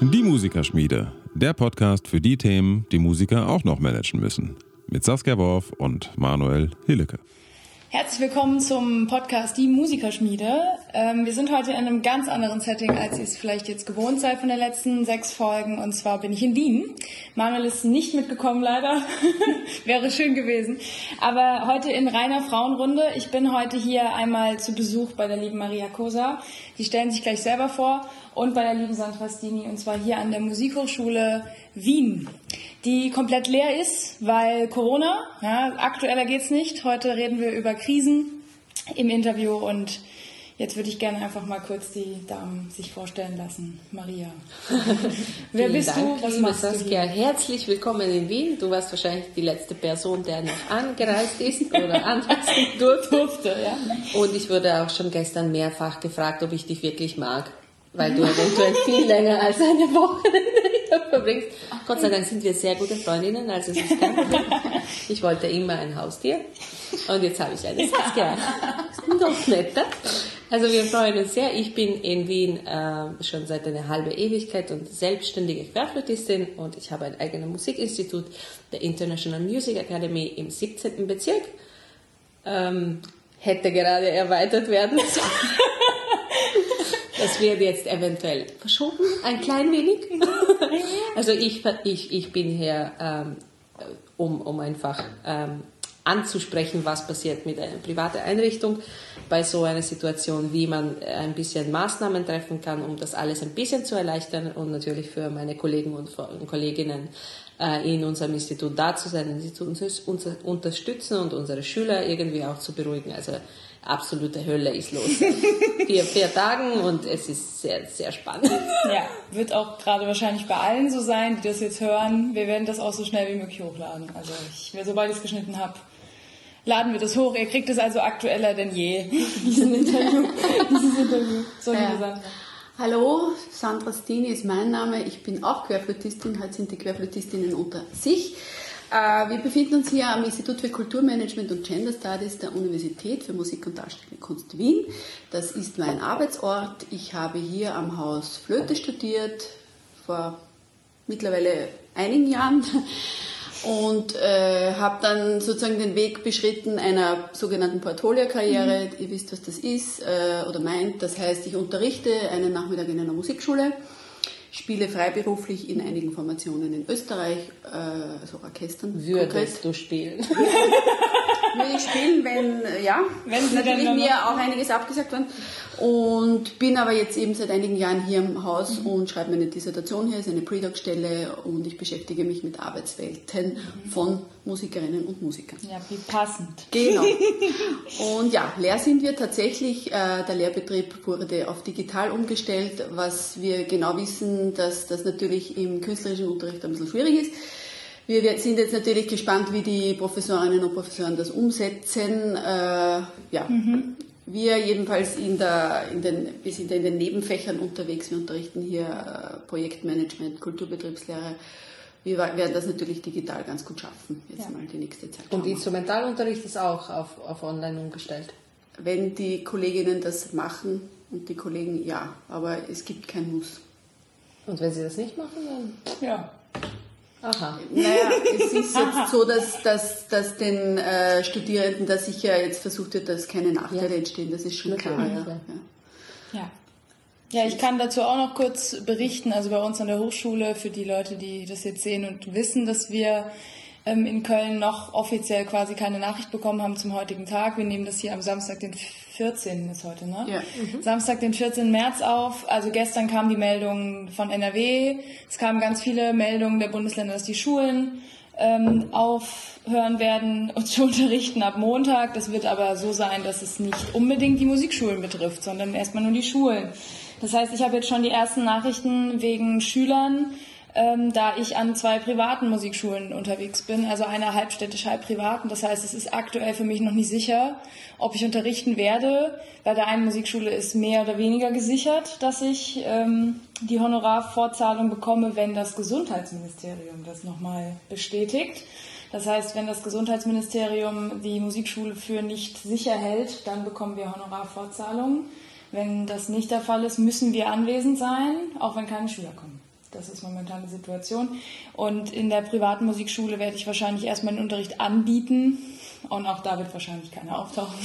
Die Musikerschmiede, der Podcast für die Themen, die Musiker auch noch managen müssen. Mit Saskia Worf und Manuel Hillecke. Herzlich willkommen zum Podcast Die Musikerschmiede. Ähm, wir sind heute in einem ganz anderen Setting, als ihr es vielleicht jetzt gewohnt seid von den letzten sechs Folgen. Und zwar bin ich in Wien. Manuel ist nicht mitgekommen, leider. Wäre schön gewesen. Aber heute in reiner Frauenrunde. Ich bin heute hier einmal zu Besuch bei der lieben Maria Cosa. Die stellen sich gleich selber vor. Und bei der lieben Sandra Stini. Und zwar hier an der Musikhochschule Wien die komplett leer ist, weil Corona, ja, aktueller geht's nicht. Heute reden wir über Krisen im Interview und jetzt würde ich gerne einfach mal kurz die Damen sich vorstellen lassen. Maria. Wer bist Dank, du? Was machst Saskia. du? Herzlich willkommen in Wien. Du warst wahrscheinlich die letzte Person, der noch angereist ist oder anreisen durfte. Ja. Und ich wurde auch schon gestern mehrfach gefragt, ob ich dich wirklich mag weil du eventuell viel länger als eine Woche verbringst. Gott sei Dank sind wir sehr gute Freundinnen, also es ist kein Problem. Ich wollte immer ein Haustier und jetzt habe ich eines. Ja, noch netter. Also wir freuen uns sehr. Ich bin in Wien äh, schon seit einer halben Ewigkeit und selbstständige Querflötistin und ich habe ein eigenes Musikinstitut, der International Music Academy im 17. Bezirk. Ähm, hätte gerade erweitert werden sollen. Das wird jetzt eventuell verschoben, ein klein wenig. Also ich, ich, ich bin hier, ähm, um, um einfach ähm, anzusprechen, was passiert mit einer privaten Einrichtung bei so einer Situation, wie man ein bisschen Maßnahmen treffen kann, um das alles ein bisschen zu erleichtern und natürlich für meine Kollegen und Kolleginnen äh, in unserem Institut da zu sein, sie zu uns unterstützen und unsere Schüler irgendwie auch zu beruhigen. Also absolute Hölle ist los. vier, vier Tagen und es ist sehr, sehr spannend. Ja, wird auch gerade wahrscheinlich bei allen so sein, die das jetzt hören. Wir werden das auch so schnell wie möglich hochladen. Also ich, sobald ich es geschnitten habe, laden wir das hoch. Ihr kriegt es also aktueller denn je. Diesen Interview. Dieses Interview. So, liebe Sandra. Hallo, Sandra Stini ist mein Name. Ich bin auch Querflötistin. Heute sind die Querflötistinnen unter sich. Äh, wir befinden uns hier am Institut für Kulturmanagement und Gender Studies der Universität für Musik und Darstellende Kunst Wien. Das ist mein Arbeitsort. Ich habe hier am Haus Flöte studiert, vor mittlerweile einigen Jahren und äh, habe dann sozusagen den Weg beschritten einer sogenannten Portfolio-Karriere. Mhm. Ihr wisst, was das ist äh, oder meint. Das heißt, ich unterrichte einen Nachmittag in einer Musikschule spiele freiberuflich in einigen Formationen in Österreich, äh, also Orchestern. Würdest konkret. du spielen? Würde ich spielen, wenn, ja, wenn natürlich mir auch einiges abgesagt worden. Und bin aber jetzt eben seit einigen Jahren hier im Haus mhm. und schreibe meine Dissertation hier, ist eine Pre-Doc-Stelle und ich beschäftige mich mit Arbeitswelten mhm. von Musikerinnen und Musikern. Ja, wie passend. Genau. Und ja, leer sind wir tatsächlich. Äh, der Lehrbetrieb wurde auf digital umgestellt, was wir genau wissen, dass das natürlich im künstlerischen Unterricht ein bisschen schwierig ist. Wir sind jetzt natürlich gespannt, wie die Professorinnen und Professoren das umsetzen. Äh, ja, mhm. Wir jedenfalls in der, in den, wir sind in den Nebenfächern unterwegs. Wir unterrichten hier äh, Projektmanagement, Kulturbetriebslehre. Wir werden das natürlich digital ganz gut schaffen, jetzt ja. mal die nächste Zeit. Und Instrumentalunterricht ist auch auf, auf online umgestellt? Wenn die Kolleginnen das machen und die Kollegen ja, aber es gibt kein Muss. Und wenn sie das nicht machen, dann? Ja. Aha. Naja, es ist jetzt so, dass, dass, dass den äh, Studierenden da sicher jetzt versucht wird, dass keine Nachteile ja. entstehen. Das ist schon klar. Ja. ja. Ja, ich kann dazu auch noch kurz berichten. Also bei uns an der Hochschule, für die Leute, die das jetzt sehen und wissen, dass wir ähm, in Köln noch offiziell quasi keine Nachricht bekommen haben zum heutigen Tag. Wir nehmen das hier am Samstag, den 14. ist heute, ne? Ja. Mhm. Samstag, den 14. März auf. Also gestern kam die Meldung von NRW. Es kamen ganz viele Meldungen der Bundesländer, dass die Schulen ähm, aufhören werden und zu unterrichten ab Montag. Das wird aber so sein, dass es nicht unbedingt die Musikschulen betrifft, sondern erstmal nur die Schulen. Das heißt, ich habe jetzt schon die ersten Nachrichten wegen Schülern, ähm, da ich an zwei privaten Musikschulen unterwegs bin, also einer halbstädtisch, halb privaten. Das heißt, es ist aktuell für mich noch nicht sicher, ob ich unterrichten werde. Bei der einen Musikschule ist mehr oder weniger gesichert, dass ich ähm, die Honorarvorzahlung bekomme, wenn das Gesundheitsministerium das nochmal bestätigt. Das heißt, wenn das Gesundheitsministerium die Musikschule für nicht sicher hält, dann bekommen wir Honorarfortzahlungen. Wenn das nicht der Fall ist, müssen wir anwesend sein, auch wenn keine Schüler kommen. Das ist momentan die Situation. Und in der privaten Musikschule werde ich wahrscheinlich erstmal den Unterricht anbieten. Und auch da wird wahrscheinlich keiner auftauchen.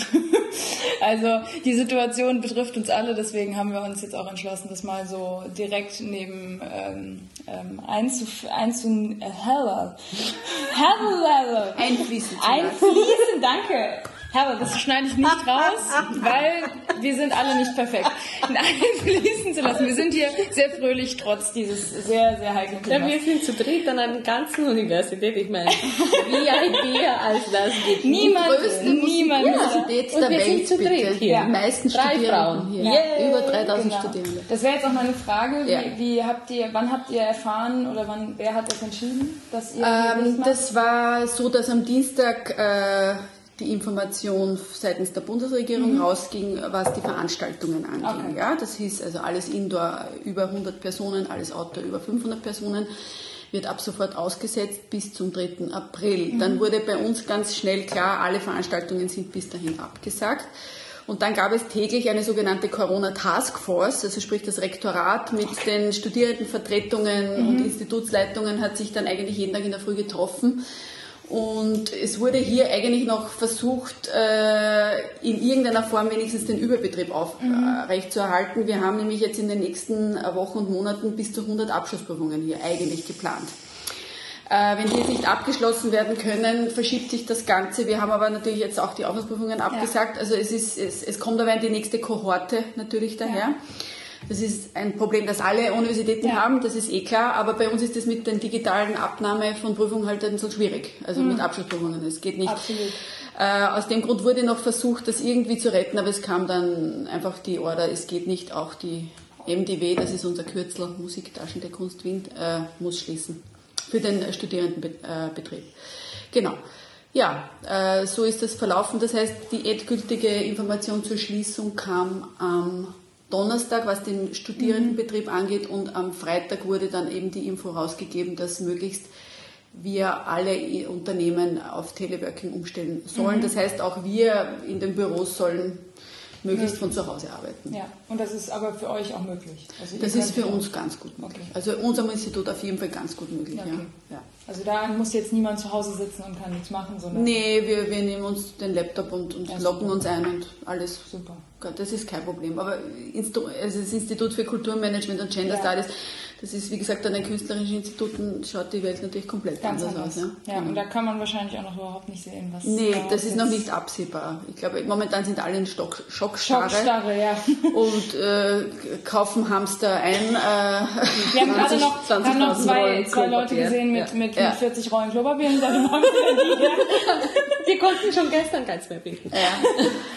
also die Situation betrifft uns alle, deswegen haben wir uns jetzt auch entschlossen, das mal so direkt neben ähm, ähm, einzuf einzu äh, hello. Hello. Einfließen. Einfließen, danke. Herbert, das schneide ich nicht raus, weil wir sind alle nicht perfekt. Einfließen zu lassen. Wir sind hier sehr fröhlich, trotz dieses sehr, sehr heiklen Themas. Ja, wir sind zu dritt an einer ganzen Universität. Ich meine, wie Idee als das geht. Niemand, niemand. Universität der wir Welt, sind zu dritt bitte. hier. Die meisten Drei Studierenden Frauen. hier. Yeah. Über 3000 genau. Studierende. Das wäre jetzt auch meine Frage. Wie, ja. wie, habt ihr, wann habt ihr erfahren oder wann, wer hat das entschieden, dass ihr ähm, Das war so, dass am Dienstag äh, die Information seitens der Bundesregierung mhm. rausging, was die Veranstaltungen anging. Okay. Ja, das hieß also alles Indoor über 100 Personen, alles Outdoor über 500 Personen wird ab sofort ausgesetzt bis zum 3. April. Mhm. Dann wurde bei uns ganz schnell klar, alle Veranstaltungen sind bis dahin abgesagt. Und dann gab es täglich eine sogenannte Corona Task Force, also sprich das Rektorat mit den Studierendenvertretungen mhm. und Institutsleitungen hat sich dann eigentlich jeden Tag in der Früh getroffen und es wurde hier eigentlich noch versucht, äh, in irgendeiner Form wenigstens den Überbetrieb aufrechtzuerhalten. Mhm. Wir haben nämlich jetzt in den nächsten Wochen und Monaten bis zu 100 Abschlussprüfungen hier eigentlich geplant. Äh, wenn die jetzt nicht abgeschlossen werden können, verschiebt sich das Ganze. Wir haben aber natürlich jetzt auch die Aufnahmeprüfungen abgesagt. Ja. Also es, ist, es, es kommt aber in die nächste Kohorte natürlich daher. Ja. Das ist ein Problem, das alle Universitäten ja. haben, das ist eh klar, aber bei uns ist es mit den digitalen Abnahme von Prüfungen halt ein so schwierig, also mhm. mit Abschlussprüfungen, es geht nicht. Absolut. Äh, aus dem Grund wurde noch versucht, das irgendwie zu retten, aber es kam dann einfach die Order, es geht nicht, auch die MDW, das ist unser Kürzel, Musik, Taschendeck, Kunst, Wind, äh, muss schließen für den Studierendenbetrieb. Genau. Ja, äh, so ist das verlaufen. Das heißt, die endgültige Information zur Schließung kam am Donnerstag, was den Studierendenbetrieb mhm. angeht, und am Freitag wurde dann eben die Info rausgegeben, dass möglichst wir alle Unternehmen auf Teleworking umstellen sollen. Mhm. Das heißt, auch wir in den Büros sollen möglichst von zu Hause arbeiten. Ja, und das ist aber für euch auch möglich? Also das ist für uns ganz gut möglich. Okay. Also unserem Institut auf jeden Fall ganz gut möglich. Okay. Ja. ja. Also da muss jetzt niemand zu Hause sitzen und kann nichts machen, sondern... Nee, wir, wir nehmen uns den Laptop und, und ja, locken uns ein und alles. Super. Das ist kein Problem. Aber also das Institut für Kulturmanagement und Gender Studies das ist, wie gesagt, an den künstlerischen Instituten schaut die Welt natürlich komplett Ganz anders, anders. aus. Ja, ja genau. und da kann man wahrscheinlich auch noch überhaupt nicht sehen, was. Nee, da das ist noch nicht absehbar. Ich glaube, momentan sind alle in Stock, Schockstarre. Schockstarre, ja. Und äh, kaufen Hamster ein. Äh, Wir haben gerade noch, haben noch zwei, zwei Leute gesehen mit, ja. mit, ja. mit 40 Rollen Klopapier und haben wir Wir konnten schon gestern keins mehr bieten. Ja.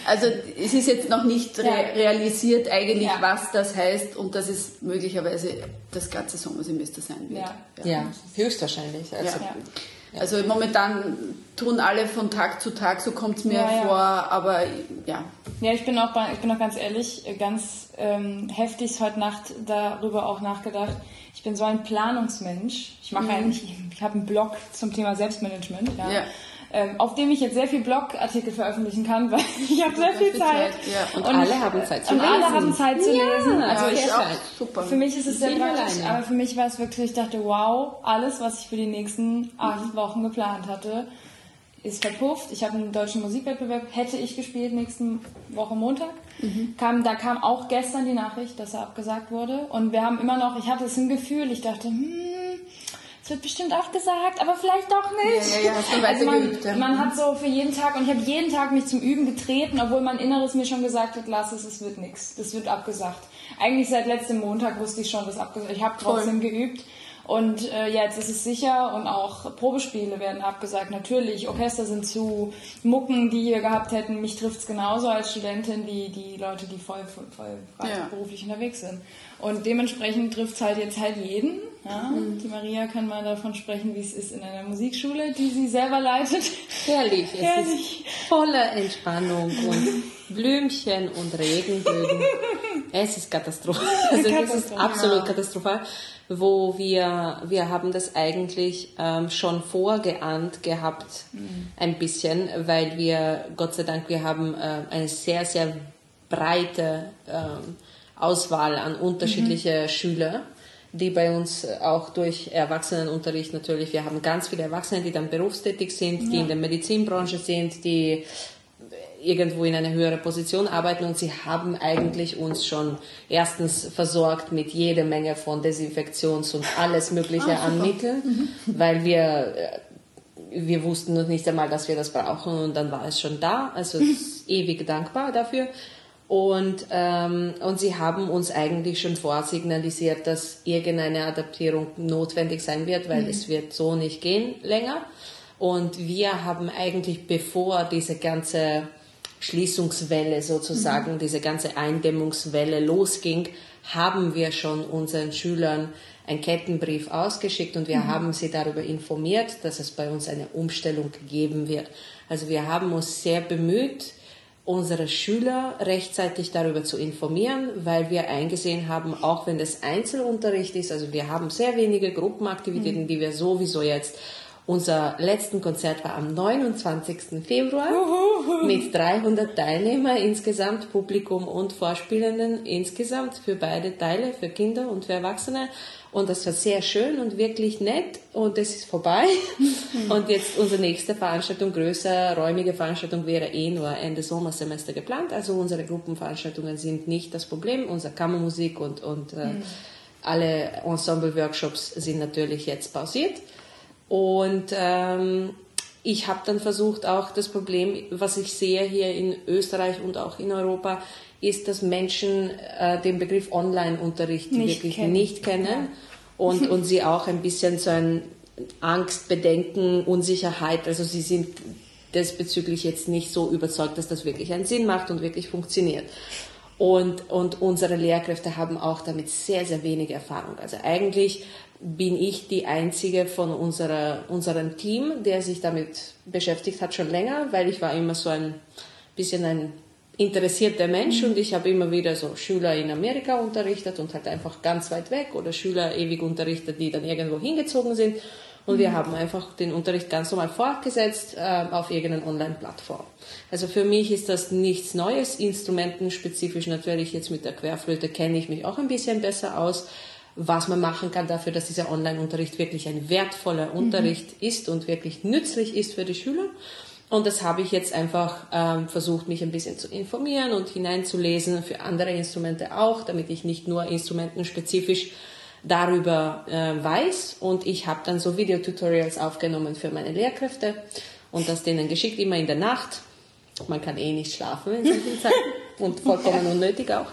Also es ist jetzt noch nicht re realisiert eigentlich, was das heißt und dass es möglicherweise das ganze Sommersemester sein wird. Ja, ja. ja höchstwahrscheinlich. Also, ja. also momentan tun alle von Tag zu Tag, so kommt es mir vor, aber ja. Ja, ich bin auch, ich bin auch ganz ehrlich, ganz ähm, heftig heute Nacht darüber auch nachgedacht. Ich bin so ein Planungsmensch. Ich mache mhm. eigentlich, ich habe einen Blog zum Thema Selbstmanagement. Ja ähm, auf dem ich jetzt sehr viel Blogartikel veröffentlichen kann, weil ich habe sehr viel Zeit. Ja. und, und, alle haben Zeit zu und lesen. Und alle haben Zeit zu lesen. Also ja, ich auch. Super. Für mich ist es sehr praktisch, aber für mich war es wirklich, ich dachte, wow, alles, was ich für die nächsten acht mhm. Wochen geplant hatte, ist verpufft. Ich habe einen deutschen Musikwettbewerb, hätte ich gespielt nächste Woche Montag. Mhm. Kam, da kam auch gestern die Nachricht, dass er abgesagt wurde. Und wir haben immer noch, ich hatte es im Gefühl, ich dachte, hm, wird bestimmt auch gesagt, aber vielleicht doch nicht. Ja, ja, ja, hast du also man, geübt, ja. man hat so für jeden Tag, und ich habe jeden Tag mich zum Üben getreten, obwohl mein Inneres mir schon gesagt hat, lass es, es wird nichts. Das wird abgesagt. Eigentlich seit letztem Montag wusste ich schon, dass abgesagt Ich habe trotzdem geübt. Und äh, jetzt ist es sicher und auch Probespiele werden abgesagt. Natürlich, Orchester sind zu, Mucken, die wir gehabt hätten, mich trifft es genauso als Studentin wie die Leute, die voll, voll, ja. beruflich unterwegs sind. Und dementsprechend trifft es halt jetzt halt jeden. Ja? Mhm. Die Maria kann mal davon sprechen, wie es ist in einer Musikschule, die sie selber leitet. Herrlich, es Herrlich. ist voller Entspannung und Blümchen und Regenbögen. es ist katastrophal. Also es ist absolut katastrophal wo wir, wir haben das eigentlich ähm, schon vorgeahnt gehabt, mhm. ein bisschen, weil wir, Gott sei Dank, wir haben äh, eine sehr, sehr breite ähm, Auswahl an unterschiedliche mhm. Schüler, die bei uns auch durch Erwachsenenunterricht natürlich, wir haben ganz viele Erwachsene, die dann berufstätig sind, ja. die in der Medizinbranche sind, die irgendwo in einer höheren Position arbeiten und sie haben eigentlich uns schon erstens versorgt mit jeder Menge von Desinfektions- und alles Mögliche ah, an Mitteln, mhm. weil wir, äh, wir wussten noch nicht einmal, dass wir das brauchen und dann war es schon da. Also ewig dankbar dafür. Und, ähm, und sie haben uns eigentlich schon vorsignalisiert, dass irgendeine Adaptierung notwendig sein wird, weil mhm. es wird so nicht gehen länger. Und wir haben eigentlich, bevor diese ganze Schließungswelle sozusagen, mhm. diese ganze Eindämmungswelle losging, haben wir schon unseren Schülern einen Kettenbrief ausgeschickt und wir mhm. haben sie darüber informiert, dass es bei uns eine Umstellung geben wird. Also wir haben uns sehr bemüht, unsere Schüler rechtzeitig darüber zu informieren, weil wir eingesehen haben, auch wenn das Einzelunterricht ist, also wir haben sehr wenige Gruppenaktivitäten, mhm. die wir sowieso jetzt unser letzten Konzert war am 29. Februar mit 300 Teilnehmern insgesamt, Publikum und Vorspielenden insgesamt für beide Teile, für Kinder und für Erwachsene. Und das war sehr schön und wirklich nett und es ist vorbei. und jetzt unsere nächste Veranstaltung, größer, räumige Veranstaltung wäre eh nur Ende Sommersemester geplant. Also unsere Gruppenveranstaltungen sind nicht das Problem. Unsere Kammermusik und, und äh, mhm. alle Ensemble-Workshops sind natürlich jetzt pausiert. Und ähm, ich habe dann versucht, auch das Problem, was ich sehe hier in Österreich und auch in Europa, ist, dass Menschen äh, den Begriff Online-Unterricht wirklich kennen. nicht kennen ja. und, und sie auch ein bisschen so ein Angst, Bedenken, Unsicherheit, also sie sind diesbezüglich jetzt nicht so überzeugt, dass das wirklich einen Sinn macht und wirklich funktioniert. Und, und unsere Lehrkräfte haben auch damit sehr, sehr wenig Erfahrung. Also eigentlich bin ich die einzige von unserer, unserem Team, der sich damit beschäftigt hat schon länger, weil ich war immer so ein bisschen ein interessierter Mensch und ich habe immer wieder so Schüler in Amerika unterrichtet und halt einfach ganz weit weg oder Schüler ewig unterrichtet, die dann irgendwo hingezogen sind. Und wir haben einfach den Unterricht ganz normal fortgesetzt äh, auf irgendeiner Online-Plattform. Also für mich ist das nichts Neues. Instrumentenspezifisch natürlich jetzt mit der Querflöte kenne ich mich auch ein bisschen besser aus was man machen kann dafür, dass dieser Online-Unterricht wirklich ein wertvoller mhm. Unterricht ist und wirklich nützlich ist für die Schüler. Und das habe ich jetzt einfach ähm, versucht, mich ein bisschen zu informieren und hineinzulesen für andere Instrumente auch, damit ich nicht nur instrumentenspezifisch darüber äh, weiß. Und ich habe dann so Videotutorials aufgenommen für meine Lehrkräfte und das denen geschickt, immer in der Nacht. Man kann eh nicht schlafen in solchen Zeiten und vollkommen unnötig auch.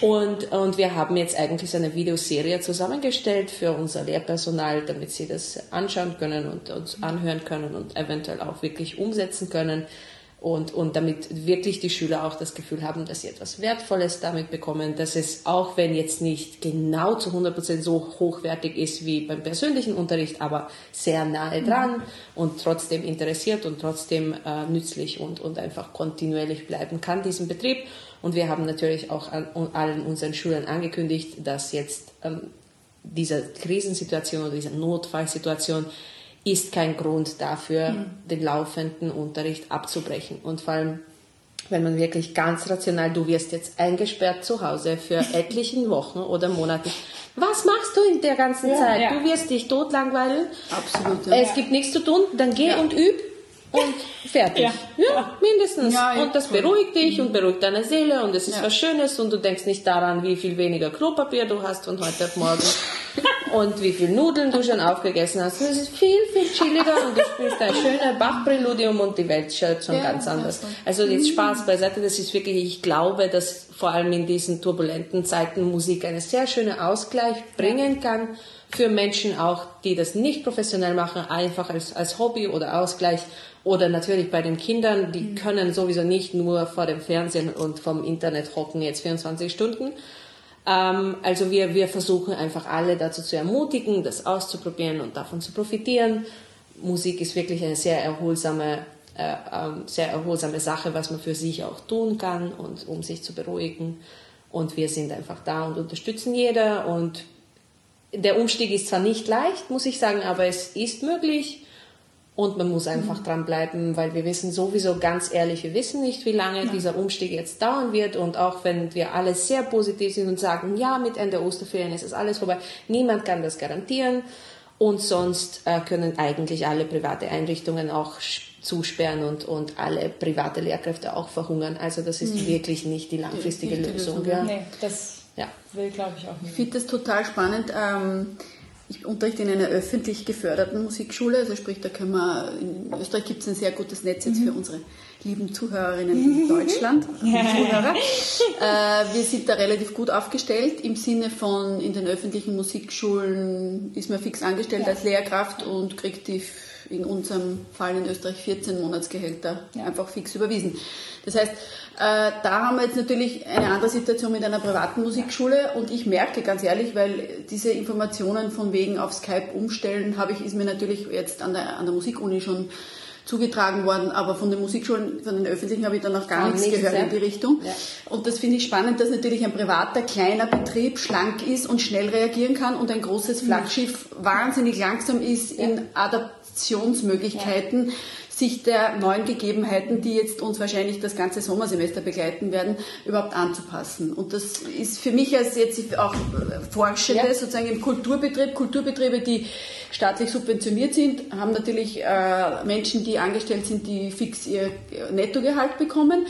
Und, und wir haben jetzt eigentlich so eine Videoserie zusammengestellt für unser Lehrpersonal, damit sie das anschauen können und uns anhören können und eventuell auch wirklich umsetzen können. Und, und damit wirklich die Schüler auch das Gefühl haben, dass sie etwas Wertvolles damit bekommen, dass es auch wenn jetzt nicht genau zu 100% so hochwertig ist wie beim persönlichen Unterricht, aber sehr nahe dran und trotzdem interessiert und trotzdem äh, nützlich und, und einfach kontinuierlich bleiben kann, diesen Betrieb. Und wir haben natürlich auch an, allen unseren Schülern angekündigt, dass jetzt ähm, diese Krisensituation oder diese Notfallsituation ist kein Grund dafür, mhm. den laufenden Unterricht abzubrechen. Und vor allem, wenn man wirklich ganz rational, du wirst jetzt eingesperrt zu Hause für etlichen Wochen oder Monaten. Was machst du in der ganzen ja, Zeit? Ja. Du wirst dich totlangweilen. Absolut. Ja. Es gibt nichts zu tun. Dann geh und üb und fertig. Ja, ja mindestens. Ja, ja, und das beruhigt dich und beruhigt deine Seele und es ist was Schönes und du denkst nicht daran, wie viel weniger Klopapier du hast von heute auf morgen und wie viel Nudeln du schon aufgegessen hast. Es ist viel, viel chilliger und du spielst ein schönes Bach-Präludium und die Welt schaut schon ganz anders. Also jetzt Spaß beiseite, das ist wirklich, ich glaube, dass vor allem in diesen turbulenten Zeiten Musik einen sehr schönen Ausgleich bringen kann für Menschen auch, die das nicht professionell machen, einfach als, als Hobby oder Ausgleich oder natürlich bei den Kindern, die mhm. können sowieso nicht nur vor dem Fernsehen und vom Internet hocken jetzt 24 Stunden. Ähm, also wir, wir versuchen einfach alle dazu zu ermutigen, das auszuprobieren und davon zu profitieren. Musik ist wirklich eine sehr erholsame äh, ähm, sehr erholsame Sache, was man für sich auch tun kann und um sich zu beruhigen. Und wir sind einfach da und unterstützen jeder. Und der Umstieg ist zwar nicht leicht, muss ich sagen, aber es ist möglich. Und man muss einfach mhm. dranbleiben, weil wir wissen sowieso ganz ehrlich, wir wissen nicht, wie lange ja. dieser Umstieg jetzt dauern wird. Und auch wenn wir alle sehr positiv sind und sagen, ja, mit Ende Osterferien ist es alles vorbei, niemand kann das garantieren. Und sonst äh, können eigentlich alle private Einrichtungen auch zusperren und, und alle private Lehrkräfte auch verhungern. Also das ist mhm. wirklich nicht die langfristige nicht die Lösung. Lösung. Ja. Nee, das ja. will, glaube ich, auch nicht. Ich finde das total spannend. Ähm, ich unterrichte in einer öffentlich geförderten Musikschule, also sprich, da können wir, in Österreich gibt es ein sehr gutes Netz jetzt mhm. für unsere lieben Zuhörerinnen in Deutschland, Zuhörer. Äh, wir sind da relativ gut aufgestellt im Sinne von, in den öffentlichen Musikschulen ist man fix angestellt ja. als Lehrkraft und kriegt die in unserem Fall in Österreich 14 Monatsgehälter ja. einfach fix überwiesen. Das heißt, äh, da haben wir jetzt natürlich eine andere Situation mit einer privaten Musikschule und ich merke ganz ehrlich, weil diese Informationen von wegen auf Skype umstellen habe ich, ist mir natürlich jetzt an der, an der Musikuni schon zugetragen worden, aber von den Musikschulen, von den öffentlichen habe ich dann noch gar nichts gehört in die Richtung. Ja. Und das finde ich spannend, dass natürlich ein privater, kleiner Betrieb schlank ist und schnell reagieren kann und ein großes. Flaggschiff wahnsinnig langsam ist ja. in ja. Sich der neuen Gegebenheiten, die jetzt uns wahrscheinlich das ganze Sommersemester begleiten werden, überhaupt anzupassen. Und das ist für mich als jetzt auch Forschende ja. sozusagen im Kulturbetrieb, Kulturbetriebe, die staatlich subventioniert sind, haben natürlich äh, Menschen, die angestellt sind, die fix ihr Nettogehalt bekommen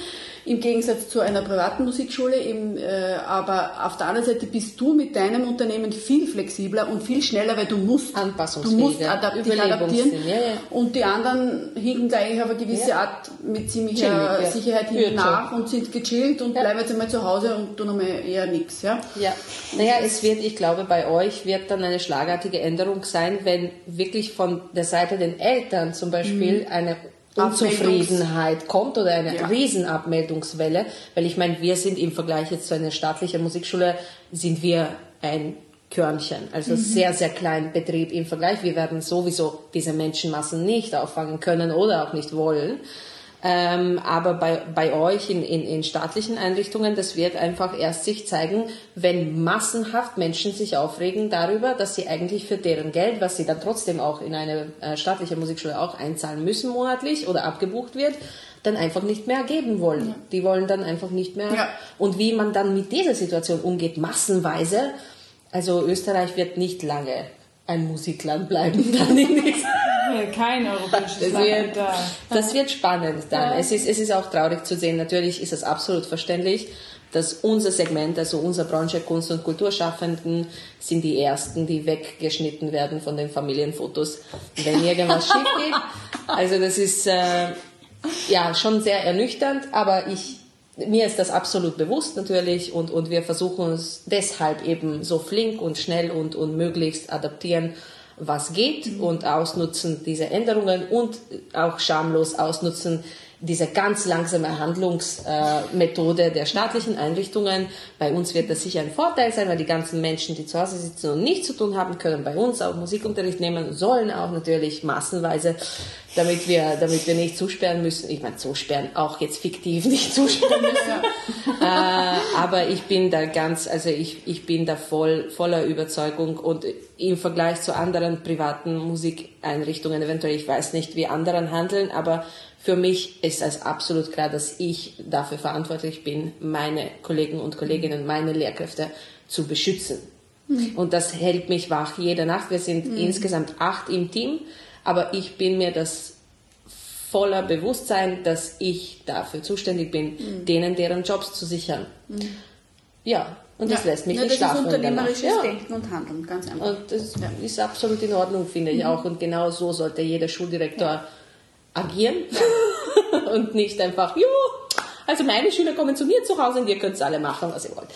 im Gegensatz zu einer privaten Musikschule. Im, äh, aber auf der anderen Seite bist du mit deinem Unternehmen viel flexibler und viel schneller, weil du musst, du musst adap dich adaptieren. Ja, ja. Und die anderen hinken da eigentlich auf eine gewisse ja. Art mit ziemlicher Chillig, Sicherheit hinten nach und sind gechillt und bleiben jetzt einmal zu Hause und tun einmal eher nichts. Ja? Ja. Naja, es wird, ich glaube, bei euch wird dann eine schlagartige Änderung sein, wenn wirklich von der Seite den Eltern zum Beispiel mhm. eine Unzufriedenheit kommt oder eine ja. Riesenabmeldungswelle, weil ich meine, wir sind im Vergleich jetzt zu einer staatlichen Musikschule, sind wir ein Körnchen, also mhm. sehr, sehr kleinen Betrieb im Vergleich. Wir werden sowieso diese Menschenmassen nicht auffangen können oder auch nicht wollen. Ähm, aber bei, bei euch in, in, in staatlichen Einrichtungen, das wird einfach erst sich zeigen, wenn massenhaft Menschen sich aufregen darüber, dass sie eigentlich für deren Geld, was sie dann trotzdem auch in eine äh, staatliche Musikschule auch einzahlen müssen monatlich oder abgebucht wird, dann einfach nicht mehr geben wollen. Ja. Die wollen dann einfach nicht mehr. Ja. Und wie man dann mit dieser Situation umgeht, massenweise, also Österreich wird nicht lange ein Musikland bleiben. Kein europäisches das Land. Wird, das wird spannend dann. Ja. Es, ist, es ist auch traurig zu sehen. Natürlich ist es absolut verständlich, dass unser Segment, also unsere Branche Kunst- und Kulturschaffenden, sind die ersten, die weggeschnitten werden von den Familienfotos, wenn irgendwas schief geht. Also das ist äh, ja schon sehr ernüchternd, aber ich mir ist das absolut bewusst natürlich und, und wir versuchen uns deshalb eben so flink und schnell und, und möglichst adaptieren, was geht und ausnutzen diese Änderungen und auch schamlos ausnutzen diese ganz langsame Handlungsmethode der staatlichen Einrichtungen. Bei uns wird das sicher ein Vorteil sein, weil die ganzen Menschen, die zu Hause sitzen und nichts zu tun haben, können bei uns auch Musikunterricht nehmen, sollen auch natürlich massenweise, damit wir, damit wir nicht zusperren müssen. Ich meine, zusperren, auch jetzt fiktiv nicht zusperren müssen. äh, aber ich bin da ganz, also ich, ich bin da voll, voller Überzeugung und im Vergleich zu anderen privaten Musikeinrichtungen, eventuell, ich weiß nicht, wie anderen handeln, aber für mich ist es absolut klar, dass ich dafür verantwortlich bin, meine Kollegen und Kolleginnen, meine Lehrkräfte zu beschützen. Mhm. Und das hält mich wach jede Nacht. Wir sind mhm. insgesamt acht im Team, aber ich bin mir das voller Bewusstsein, dass ich dafür zuständig bin, mhm. denen deren Jobs zu sichern. Mhm. Ja, und das ja. lässt mich ja, nicht schlafen. Das ist unternehmerisches ja. Denken und Handeln, ganz einfach. Und das ja. ist absolut in Ordnung, finde ich mhm. auch. Und genau so sollte jeder Schuldirektor agieren und nicht einfach, jo, also meine Schüler kommen zu mir zu Hause und ihr könnt alle machen, was ihr wollt.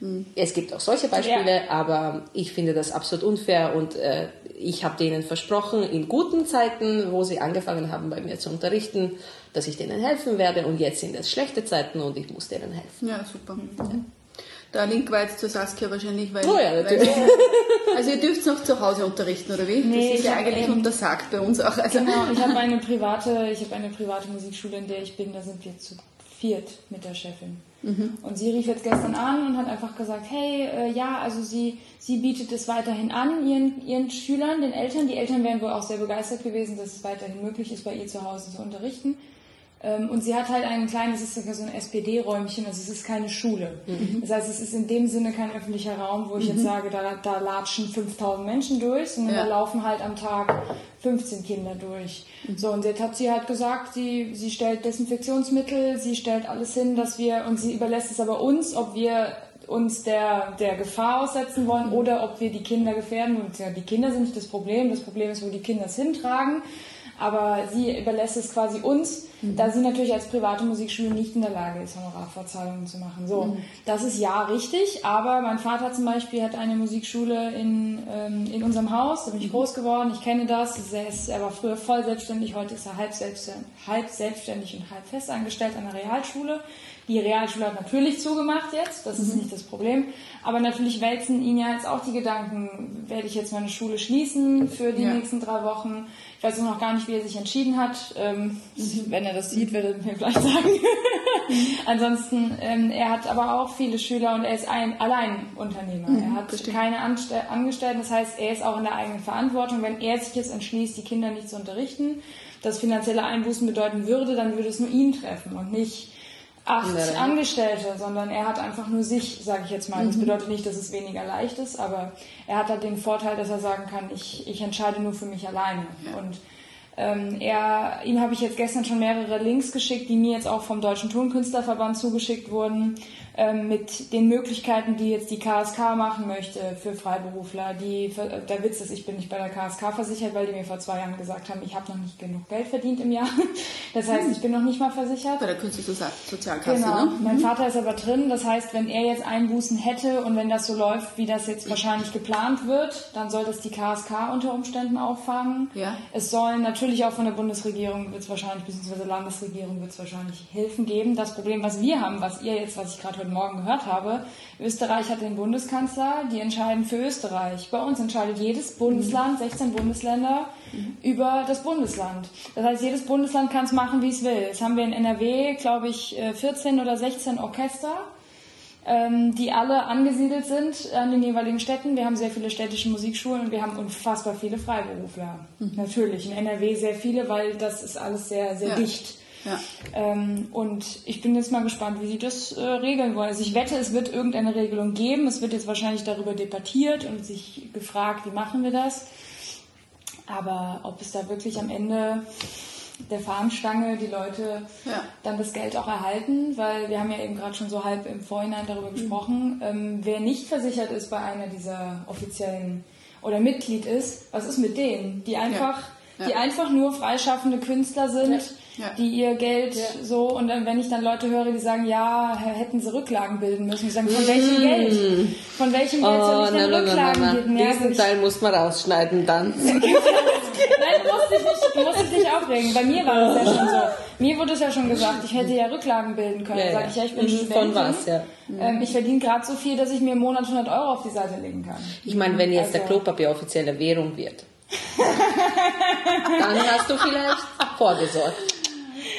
Mhm. Es gibt auch solche Beispiele, ja. aber ich finde das absolut unfair und äh, ich habe denen versprochen, in guten Zeiten, wo sie angefangen haben, bei mir zu unterrichten, dass ich denen helfen werde und jetzt sind es schlechte Zeiten und ich muss denen helfen. Ja, super. Mhm. Der Link war jetzt zur Saskia wahrscheinlich, weil. Oh ja, natürlich. Weil, also ihr dürft noch zu Hause unterrichten, oder wie? Nee, das ist ja eigentlich ähm, untersagt bei uns auch. Also genau, ich habe eine private, ich habe eine private Musikschule, in der ich bin, da sind wir zu viert mit der Chefin. Mhm. Und sie rief jetzt gestern an und hat einfach gesagt, hey, äh, ja, also sie, sie bietet es weiterhin an, ihren, ihren Schülern, den Eltern. Die Eltern wären wohl auch sehr begeistert gewesen, dass es weiterhin möglich ist, bei ihr zu Hause zu unterrichten. Ähm, und sie hat halt ein kleines, es ist ja so ein SPD-Räumchen, also es ist keine Schule. Mhm. Das heißt, es ist in dem Sinne kein öffentlicher Raum, wo ich mhm. jetzt sage, da, da latschen 5000 Menschen durch, sondern ja. da laufen halt am Tag 15 Kinder durch. Mhm. So, und jetzt hat sie halt gesagt, sie, sie stellt Desinfektionsmittel, sie stellt alles hin, dass wir, und sie überlässt es aber uns, ob wir uns der, der Gefahr aussetzen wollen mhm. oder ob wir die Kinder gefährden. Und ja, die Kinder sind nicht das Problem. Das Problem ist, wo die Kinder es hintragen aber sie überlässt es quasi uns, mhm. da sie natürlich als private Musikschule nicht in der Lage ist, Honorarfortzahlungen zu machen. So, mhm. das ist ja richtig, aber mein Vater zum Beispiel hat eine Musikschule in, ähm, in unserem Haus, da bin ich mhm. groß geworden, ich kenne das, er, ist, er war früher voll selbstständig, heute ist er halb selbstständig, halb selbstständig und halb festangestellt an der Realschule. Die Realschule hat natürlich zugemacht jetzt, das ist mhm. nicht das Problem. Aber natürlich wälzen ihn ja jetzt auch die Gedanken, werde ich jetzt meine Schule schließen für die ja. nächsten drei Wochen? Ich weiß noch gar nicht, wie er sich entschieden hat. Ähm, mhm. Wenn er das sieht, wird er mir gleich sagen. Ansonsten, ähm, er hat aber auch viele Schüler und er ist ein Alleinunternehmer. Mhm, er hat bestimmt. keine Anstell Angestellten, das heißt, er ist auch in der eigenen Verantwortung. Wenn er sich jetzt entschließt, die Kinder nicht zu unterrichten, das finanzielle Einbußen bedeuten würde, dann würde es nur ihn treffen und nicht acht Angestellte, sondern er hat einfach nur sich, sage ich jetzt mal. Das mhm. bedeutet nicht, dass es weniger leicht ist, aber er hat halt den Vorteil, dass er sagen kann, ich, ich entscheide nur für mich alleine. Ja. Und ähm, er, ihm habe ich jetzt gestern schon mehrere Links geschickt, die mir jetzt auch vom Deutschen Tonkünstlerverband zugeschickt wurden, mit den Möglichkeiten, die jetzt die KSK machen möchte für Freiberufler. Die, der Witz ist, ich bin nicht bei der KSK versichert, weil die mir vor zwei Jahren gesagt haben, ich habe noch nicht genug Geld verdient im Jahr. Das heißt, ich bin noch nicht mal versichert. Bei der künstlichen Sozialkasse, genau. Ne? Mein mhm. Vater ist aber drin. Das heißt, wenn er jetzt Einbußen hätte und wenn das so läuft, wie das jetzt wahrscheinlich geplant wird, dann soll das die KSK unter Umständen auffangen. Ja. Es sollen natürlich auch von der Bundesregierung, wird es wahrscheinlich, beziehungsweise Landesregierung wird es wahrscheinlich Hilfen geben. Das Problem, was wir haben, was ihr jetzt, was ich gerade heute Morgen gehört habe, Österreich hat den Bundeskanzler, die entscheiden für Österreich. Bei uns entscheidet jedes Bundesland, 16 Bundesländer, über das Bundesland. Das heißt, jedes Bundesland kann es machen, wie es will. Jetzt haben wir in NRW, glaube ich, 14 äh, oder 16 Orchester ähm, die alle angesiedelt sind an den jeweiligen Städten. Wir haben sehr viele städtische Musikschulen und wir haben unfassbar viele Freiberufler. Mhm. Natürlich, in NRW sehr viele, weil das ist alles sehr, sehr ja. dicht. Ja. Ähm, und ich bin jetzt mal gespannt, wie sie das äh, regeln wollen. Also ich wette, es wird irgendeine Regelung geben. Es wird jetzt wahrscheinlich darüber debattiert und sich gefragt, wie machen wir das. Aber ob es da wirklich am Ende der Fahnenstange die Leute ja. dann das Geld auch erhalten, weil wir haben ja eben gerade schon so halb im Vorhinein darüber mhm. gesprochen, ähm, wer nicht versichert ist bei einer dieser offiziellen oder Mitglied ist, was ist mit denen, die einfach, ja. Ja. die einfach nur freischaffende Künstler sind ja. die ihr Geld ja. so und dann, wenn ich dann Leute höre, die sagen, ja, hätten sie Rücklagen bilden müssen, die sagen, von welchem mm. Geld? Von welchem Geld oh, soll ich denn na, Rücklagen na, na, bilden? Ja, Diesen Teil muss man rausschneiden dann. Nein, du musst, dich nicht, du musst dich nicht aufregen. Bei mir war das ja schon so. Mir wurde es ja schon gesagt, ich hätte ja Rücklagen bilden können. Ja, Sag ich, ja, ich bin mhm, Studentin. Von was, ja. Ähm, ich verdiene gerade so viel, dass ich mir im Monat 100 Euro auf die Seite legen kann. Ich meine, wenn jetzt also, der Klopapier offizielle Währung wird, dann hast du vielleicht vorgesorgt.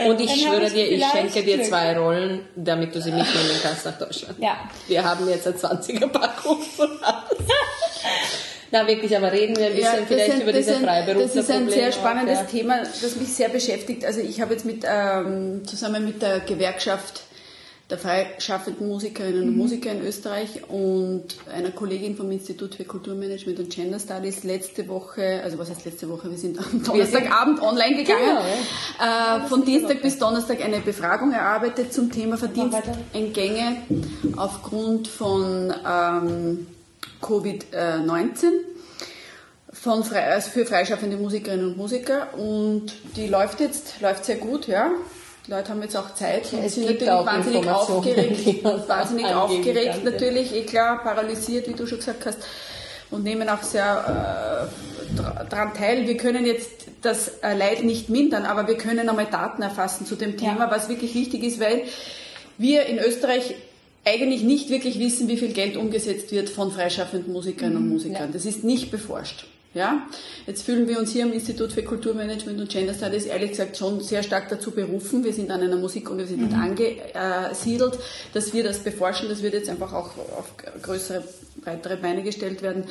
Und ich schwöre dir, ich schenke dir zwei Rollen, damit du sie mitnehmen kannst nach Deutschland. Ja. Wir haben jetzt eine 20er Packung von Na wirklich, aber reden wir ein bisschen ja, vielleicht sind, über diese Freiberufler. Das ist ein sehr spannendes auch, ja. Thema, das mich sehr beschäftigt. Also ich habe jetzt mit, ähm, zusammen mit der Gewerkschaft der freischaffenden Musikerinnen und mhm. Musiker in Österreich und einer Kollegin vom Institut für Kulturmanagement und Gender Studies letzte Woche, also was heißt letzte Woche, wir sind am Donnerstagabend online gegangen, genau, ja. äh, von Dienstag bis Donnerstag eine Befragung erarbeitet zum Thema Verdienstentgänge aufgrund von ähm, Covid-19 von frei, also für freischaffende Musikerinnen und Musiker und die läuft jetzt, läuft sehr gut, ja. Die Leute haben jetzt auch Zeit und sind natürlich wahnsinnig aufgeregt, wahnsinnig aufgeregt natürlich, eh klar, paralysiert, wie du schon gesagt hast, und nehmen auch sehr äh, daran teil. Wir können jetzt das äh, Leid nicht mindern, aber wir können einmal Daten erfassen zu dem Thema, ja. was wirklich wichtig ist, weil wir in Österreich eigentlich nicht wirklich wissen, wie viel Geld umgesetzt wird von freischaffenden Musikerinnen und mhm. Musikern. Das ist nicht beforscht. Ja, jetzt fühlen wir uns hier am Institut für Kulturmanagement und Gender Studies ehrlich gesagt schon sehr stark dazu berufen. Wir sind an einer Musikuniversität mhm. angesiedelt, dass wir das beforschen. Das wird jetzt einfach auch auf größere, breitere Beine gestellt werden.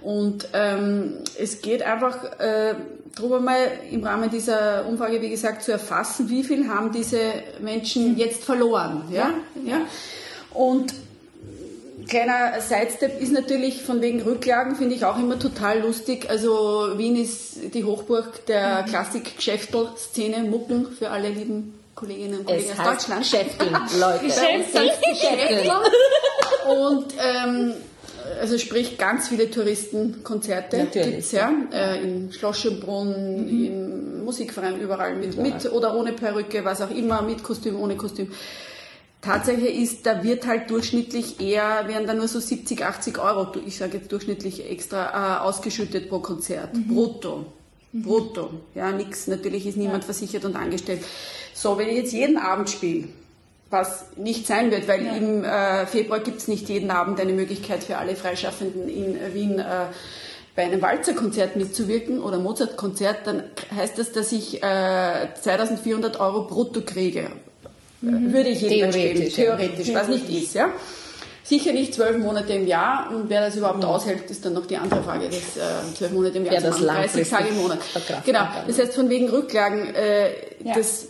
Und ähm, es geht einfach äh, darum, mal im Rahmen dieser Umfrage, wie gesagt, zu erfassen, wie viel haben diese Menschen jetzt verloren. Ja, ja. Und kleiner Sidestep ist natürlich von wegen Rücklagen, finde ich auch immer total lustig. Also Wien ist die Hochburg der mhm. Klassik-Geschäftel-Szene, Mucken für alle lieben Kolleginnen und Kollegen es aus Deutschland. Geschäftel, Leute. Geschäftel. Geschäftel. Und ähm, also sprich ganz viele Touristenkonzerte gibt's ja, äh, in Schloss Schönbrunn, mhm. im Musikverein überall mit, mit oder ohne Perücke, was auch immer, mit Kostüm, ohne Kostüm. Tatsache ist, da wird halt durchschnittlich eher, werden da nur so 70, 80 Euro, ich sage jetzt durchschnittlich extra, äh, ausgeschüttet pro Konzert. Mhm. Brutto. Mhm. Brutto. Ja, nix. Natürlich ist niemand ja. versichert und angestellt. So, wenn ich jetzt jeden Abend spiele, was nicht sein wird, weil ja. im äh, Februar gibt es nicht jeden Abend eine Möglichkeit für alle Freischaffenden in Wien äh, bei einem Walzerkonzert mitzuwirken oder Mozartkonzert, dann heißt das, dass ich äh, 2400 Euro brutto kriege. Mhm. Würde ich jedenfalls theoretisch, geben, theoretisch, ja. was nicht ist. Ja? Sicher nicht zwölf Monate im Jahr und wer das überhaupt mhm. aushält, ist dann noch die andere Frage. Das äh, zwölf Monate im Jahr, das 30 Tage im Monat. Genau. Das heißt von wegen Rücklagen, äh, ja. das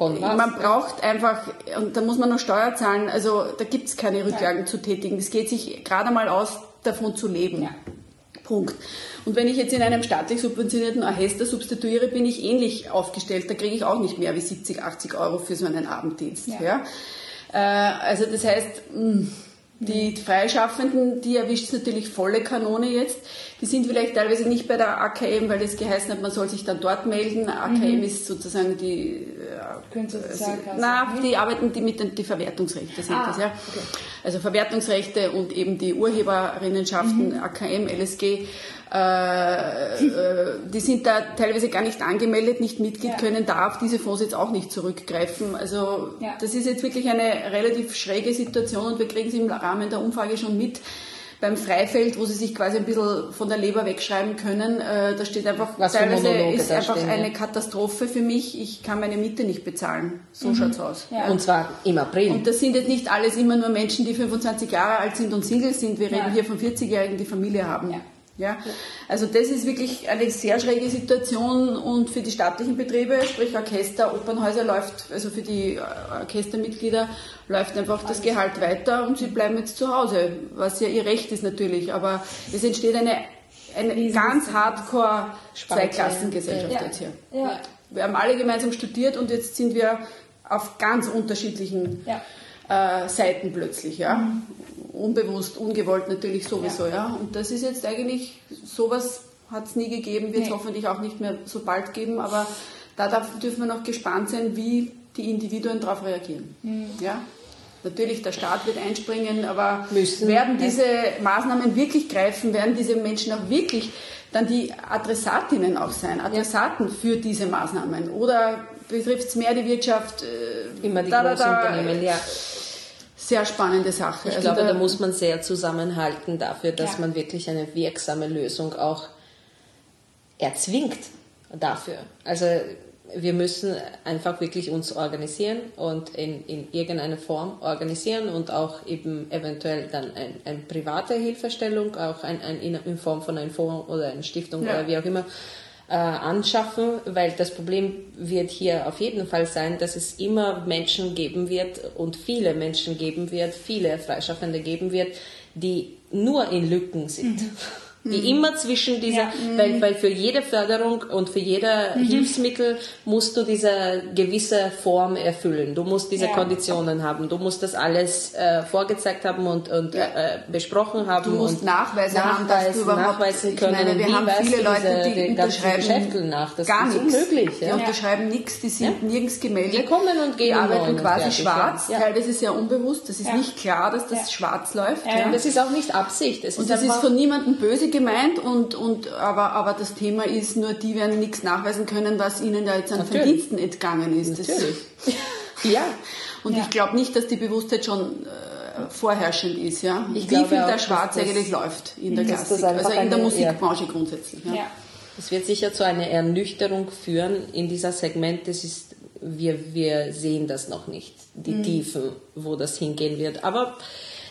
man braucht einfach, und da muss man noch Steuer zahlen, also da gibt es keine Rücklagen ja. zu tätigen. Es geht sich gerade mal aus, davon zu leben. Ja. Punkt. Und wenn ich jetzt in einem staatlich subventionierten Orchester substituiere, bin ich ähnlich aufgestellt. Da kriege ich auch nicht mehr wie 70, 80 Euro für so einen Abenddienst. Ja. ja? Äh, also das heißt, hm, die Freischaffenden, die erwischt natürlich volle Kanone jetzt. Die sind vielleicht teilweise nicht bei der AKM, weil es geheißen hat, man soll sich dann dort melden. AKM mhm. ist sozusagen die Künstlersozialkasse. Na, die arbeiten die mit den die Verwertungsrechte sind ah, das, ja. Okay. Also Verwertungsrechte und eben die Urheberinnenschaften, mhm. AKM, LSG, äh, äh, die sind da teilweise gar nicht angemeldet, nicht Mitglied, ja. können da auf diese Fonds jetzt auch nicht zurückgreifen. Also ja. das ist jetzt wirklich eine relativ schräge Situation und wir kriegen es im Rahmen der Umfrage schon mit beim Freifeld, wo sie sich quasi ein bisschen von der Leber wegschreiben können. Äh, da steht einfach, Was teilweise ist einfach stehen, eine Katastrophe für mich. Ich kann meine Miete nicht bezahlen. So mhm. schaut's aus. Ja. Und zwar im April. Und das sind jetzt nicht alles immer nur Menschen, die 25 Jahre alt sind und Single sind. Wir ja. reden hier von 40-Jährigen, die Familie haben. Ja. Ja, also das ist wirklich eine sehr schräge Situation und für die staatlichen Betriebe, sprich Orchester, Opernhäuser läuft, also für die äh, Orchestermitglieder läuft einfach das Gehalt weiter und sie bleiben jetzt zu Hause, was ja ihr Recht ist natürlich, aber es entsteht eine, eine ganz hardcore Zweiklassengesellschaft ja. jetzt hier. Ja. Wir haben alle gemeinsam studiert und jetzt sind wir auf ganz unterschiedlichen ja. äh, Seiten plötzlich, ja. Mhm unbewusst, ungewollt natürlich sowieso, ja. ja. Und das ist jetzt eigentlich, sowas hat es nie gegeben, wird es nee. hoffentlich auch nicht mehr so bald geben, aber da darf, dürfen wir noch gespannt sein, wie die Individuen darauf reagieren. Mhm. Ja? Natürlich, der Staat wird einspringen, aber Müssen, werden diese Maßnahmen wirklich greifen, werden diese Menschen auch wirklich dann die Adressatinnen auch sein, Adressaten ja. für diese Maßnahmen? Oder betrifft es mehr die Wirtschaft? Äh, Immer die da, großen da, da, Unternehmen, ja sehr spannende Sache. Ich also glaube, da, da, muss man sehr zusammenhalten dafür, dass ja. man wirklich eine wirksame Lösung auch erzwingt dafür. Also wir müssen einfach wirklich uns organisieren und in, in irgendeiner Form organisieren und auch eben eventuell dann eine ein private Hilfestellung, auch ein, ein, in Form von einem Fonds oder einer Stiftung ja. oder wie auch immer, äh, anschaffen, weil das Problem wird hier auf jeden Fall sein, dass es immer Menschen geben wird und viele Menschen geben wird, viele Freischaffende geben wird, die nur in Lücken sind. Mhm die mhm. immer zwischen dieser, ja. weil, weil für jede Förderung und für jeder mhm. Hilfsmittel musst du diese gewisse Form erfüllen. Du musst diese ja. Konditionen haben. Du musst das alles äh, vorgezeigt haben und, und ja. äh, besprochen haben. Du musst und Nachweise haben, dass du überhaupt, nachweisen können. Meine, wir wie haben viele Leute, die, die unterschreiben nach. Das gar ist unmöglich. Die unterschreiben nichts, die sind nirgends gemeldet. Die kommen und gehen. Die arbeiten quasi schwarz, teilweise sehr unbewusst. Das ist nicht klar, dass das schwarz läuft. Ja. Das ist auch nicht Absicht. Es und das ist von niemandem böse gemeint und und, aber, aber das Thema ist nur, die werden nichts nachweisen können, was ihnen da jetzt an Natürlich. Verdiensten entgangen ist. Natürlich. ja. Und ja. ich glaube nicht, dass die Bewusstheit schon äh, vorherrschend ist. Ja? Ich Wie viel der Schwarz eigentlich läuft in der Klassik, also in der Musikbranche ja. grundsätzlich. Ja. ja. Es wird sicher zu einer Ernüchterung führen in dieser Segment. Das ist, wir, wir sehen das noch nicht, die mhm. Tiefen, wo das hingehen wird. Aber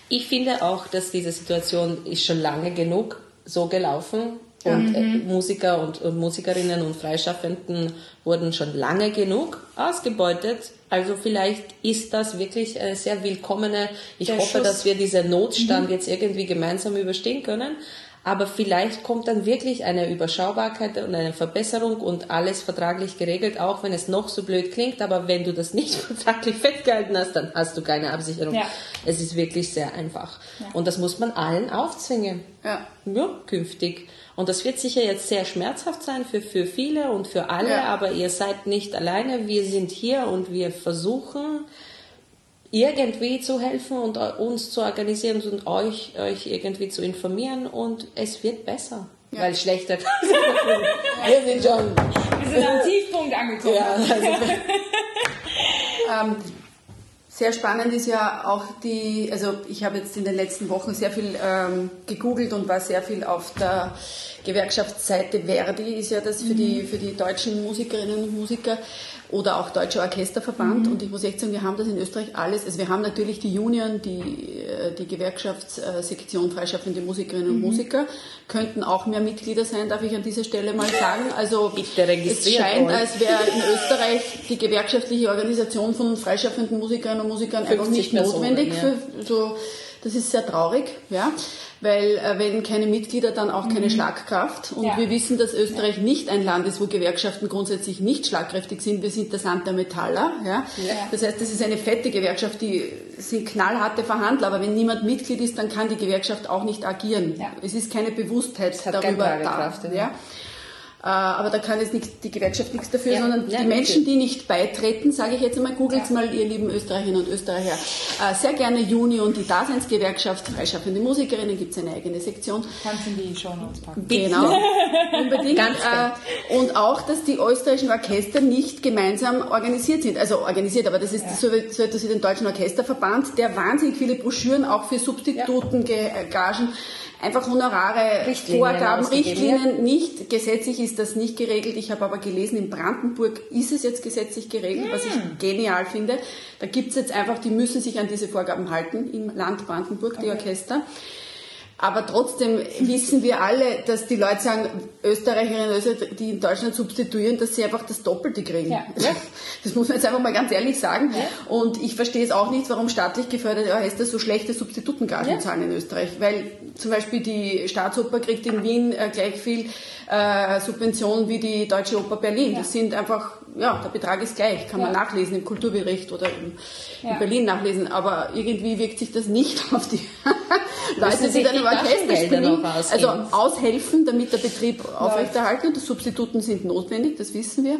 ich finde auch, dass diese Situation ist schon lange genug so gelaufen und äh, mhm. Musiker und, und, Musikerinnen und Freischaffenden wurden schon lange genug ausgebeutet. Also vielleicht ist das wirklich eine sehr willkommene. Ich Der hoffe, Schuss. dass wir diesen Notstand mhm. jetzt irgendwie gemeinsam überstehen können. Aber vielleicht kommt dann wirklich eine Überschaubarkeit und eine Verbesserung und alles vertraglich geregelt, auch wenn es noch so blöd klingt. Aber wenn du das nicht vertraglich festgehalten hast, dann hast du keine Absicherung. Ja. Es ist wirklich sehr einfach. Ja. Und das muss man allen aufzwingen. Ja. ja. Künftig. Und das wird sicher jetzt sehr schmerzhaft sein für, für viele und für alle, aber ihr seid nicht alleine. Wir sind hier und wir versuchen, irgendwie zu helfen und uns zu organisieren und euch, euch irgendwie zu informieren und es wird besser. Ja. Weil schlechter Wir sind schon. Wir sind am Tiefpunkt angekommen. Ja, also, ähm, sehr spannend ist ja auch die, also ich habe jetzt in den letzten Wochen sehr viel ähm, gegoogelt und war sehr viel auf der Gewerkschaftsseite Verdi, ist ja das für, mhm. die, für die deutschen Musikerinnen und Musiker oder auch Deutscher Orchesterverband. Mhm. Und ich muss echt sagen, wir haben das in Österreich alles. Also wir haben natürlich die Union, die, äh, die Gewerkschaftssektion freischaffende Musikerinnen und mhm. Musiker, könnten auch mehr Mitglieder sein, darf ich an dieser Stelle mal sagen. Also es scheint, als wäre in Österreich die gewerkschaftliche Organisation von freischaffenden Musikerinnen und Musikern einfach nicht notwendig. Ja. Für, so, das ist sehr traurig, ja weil äh, wenn keine Mitglieder, dann auch keine mhm. Schlagkraft. Und ja. wir wissen, dass Österreich ja. nicht ein Land ist, wo Gewerkschaften grundsätzlich nicht schlagkräftig sind. Wir sind das Land der Metaller. Ja? ja. Das heißt, das ist eine fette Gewerkschaft, die sind knallharte Verhandler, aber wenn niemand Mitglied ist, dann kann die Gewerkschaft auch nicht agieren. Es ist keine Bewusstheit darüber da. Ja? Äh, aber da kann jetzt nicht, die Gewerkschaft nichts dafür, ja, sondern ja, die Menschen, die nicht beitreten, sage ich jetzt einmal, googelt ja. mal, ihr lieben Österreicherinnen und Österreicher, äh, sehr gerne Union, die Daseinsgewerkschaft, freischaffende Musikerinnen, gibt es eine eigene Sektion. Kannst du in die Show Notes packen. Genau, unbedingt. Ganz äh, und auch, dass die österreichischen Orchester nicht gemeinsam organisiert sind. Also organisiert, aber das ist so, so etwas wie den Deutschen Orchesterverband, der wahnsinnig viele Broschüren auch für Substituten, Gagen, einfach Honorare, Richtlinien Vorgaben, Richtlinien nicht. Gesetzlich ist das nicht geregelt. Ich habe aber gelesen, in Brandenburg ist es jetzt gesetzlich geregelt, was ich hm. genial finde. Da gibt es jetzt einfach, die müssen sich an diese Vorgaben halten im Land Brandenburg, die Orchester. Aber trotzdem wissen wir alle, dass die Leute sagen, Österreicherinnen und Österreicher, die in Deutschland substituieren, dass sie einfach das Doppelte kriegen. Ja. Das muss man jetzt einfach mal ganz ehrlich sagen. Ja. Und ich verstehe es auch nicht, warum staatlich geförderte Orchester so schlechte Substitutengagen ja. zahlen in Österreich. Weil zum Beispiel die Staatsoper kriegt in Wien äh, gleich viel äh, Subventionen wie die Deutsche Oper Berlin. Das sind einfach ja, der Betrag ist gleich, kann man nachlesen im Kulturbericht oder in, ja. in, Berlin nachlesen, aber irgendwie wirkt sich das nicht auf die Leute, die dann im Orchester spielen. Also aushelfen, damit der Betrieb aufrechterhalten die Substituten sind notwendig, das wissen wir.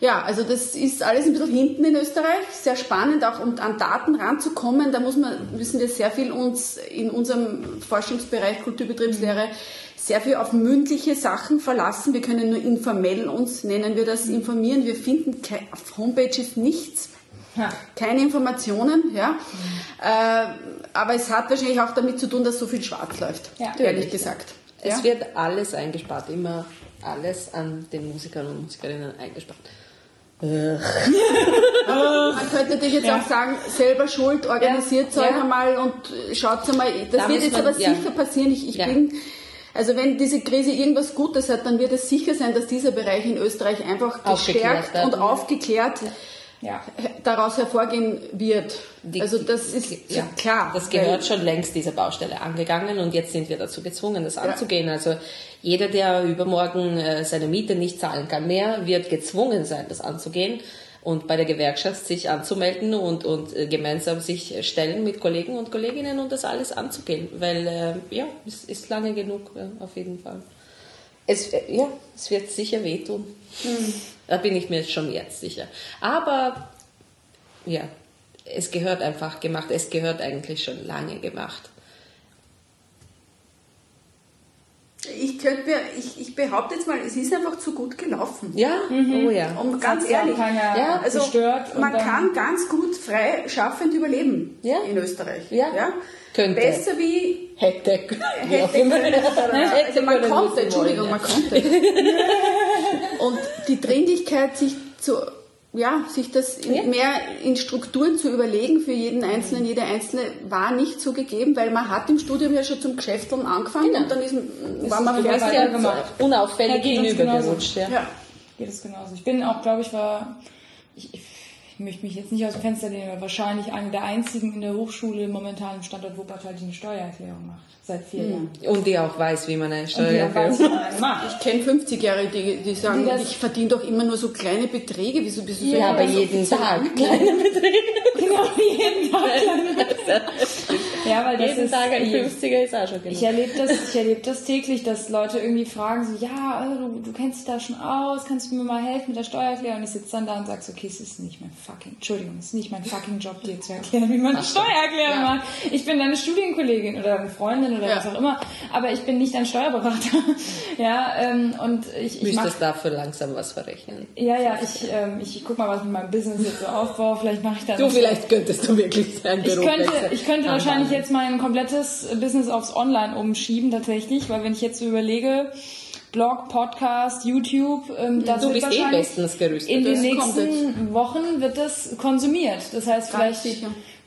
Ja, also das ist alles ein bisschen hinten in Österreich. Sehr spannend, auch um an Daten ranzukommen. Da muss man, müssen wir sehr viel uns in unserem Forschungsbereich Kulturbetriebslehre sehr viel auf mündliche Sachen verlassen. Wir können nur informell uns, nennen wir das, informieren. Wir finden auf Homepages nichts. Ja. Keine Informationen, ja. Äh, aber es hat wahrscheinlich auch damit zu tun, dass so viel schwarz läuft, ja. ehrlich gesagt. Es ja? wird alles eingespart, immer alles an den Musikern und Musikerinnen eingespart. Man könnte natürlich jetzt ja. auch sagen, selber schuld, organisiert ja. euch ja. einmal und schaut einmal, das da wird jetzt man, aber sicher passieren. Ich, ich bin also wenn diese Krise irgendwas Gutes hat, dann wird es sicher sein, dass dieser Bereich in Österreich einfach gestärkt und aufgeklärt ja. daraus hervorgehen wird. Die, also das ist ja, klar. Das gehört schon längst dieser Baustelle angegangen und jetzt sind wir dazu gezwungen, das anzugehen. Ja. Also jeder, der übermorgen äh, seine Miete nicht zahlen kann mehr, wird gezwungen sein, das anzugehen und bei der Gewerkschaft sich anzumelden und, und äh, gemeinsam sich stellen mit Kollegen und Kolleginnen und das alles anzugehen, weil äh, ja, es ist lange genug äh, auf jeden Fall. Es, äh, ja, es wird sicher wehtun. Mhm. Da bin ich mir schon jetzt sicher. Aber ja, es gehört einfach gemacht. Es gehört eigentlich schon lange gemacht. Ich, könnte mir, ich, ich behaupte jetzt mal, es ist einfach zu gut gelaufen. Ja, mhm. oh ja. Und ganz ehrlich, ja, also man kann ganz gut frei schaffend überleben ja. in Österreich. Ja. ja? Könnte. Besser wie hätte. Hätte. also man konnte, Entschuldigung, man konnte. Und die Dringlichkeit, sich zu ja, sich das ja. mehr in Strukturen zu überlegen für jeden Einzelnen, jede Einzelne war nicht so gegeben, weil man hat im Studium ja schon zum Geschäfteln angefangen genau. und dann ist, war man fertig. Ja gemacht. Unauffällig ja, hinübergerutscht. Ja. ja, geht es genauso. Ich bin auch, glaube ich, war, ich, ich möchte mich jetzt nicht aus dem Fenster lehnen, aber wahrscheinlich eine der einzigen in der Hochschule momentan im Standort Wuppertal, die eine Steuererklärung macht. Seit vier hm. Jahren. Und die auch weiß, wie man eine Steuererklärung macht. Ich kenne 50-Jährige, die, die sagen, die ich verdiene doch immer nur so kleine Beträge. Wieso bist du so Ja, aber jeden Tag kleine Beträge. genau, jeden Tag kleine Beträge. Ja, weil das jeden ist, Tag ein 50er ist auch schon genug. Ich erlebe das, ich erlebe das täglich, dass Leute irgendwie fragen so, ja, also du, du kennst dich da schon aus, kannst du mir mal helfen mit der Steuererklärung? Und ich sitze dann da und sage so, okay, es ist nicht mein fucking, Entschuldigung, es ist nicht mein fucking Job, dir zu erklären, wie man eine Steuererklärung ja. macht. Ich bin deine Studienkollegin oder eine Freundin oder ja. was auch immer, aber ich bin nicht ein Steuerberater. ja, ähm, und ich, ich Müsstest dafür langsam was verrechnen. Ja, ja, ich, ähm, ich guck mal, was mit meinem Business jetzt so aufbaue. Vielleicht mache ich dann. Du, vielleicht könntest du wirklich sein Ich könnte, ich könnte wahrscheinlich jetzt mein komplettes Business aufs Online umschieben, tatsächlich, weil wenn ich jetzt so überlege, Blog, Podcast, YouTube, ähm, das du bist eh bestens gerüstet. In den nächsten Wochen wird das konsumiert. Das heißt, vielleicht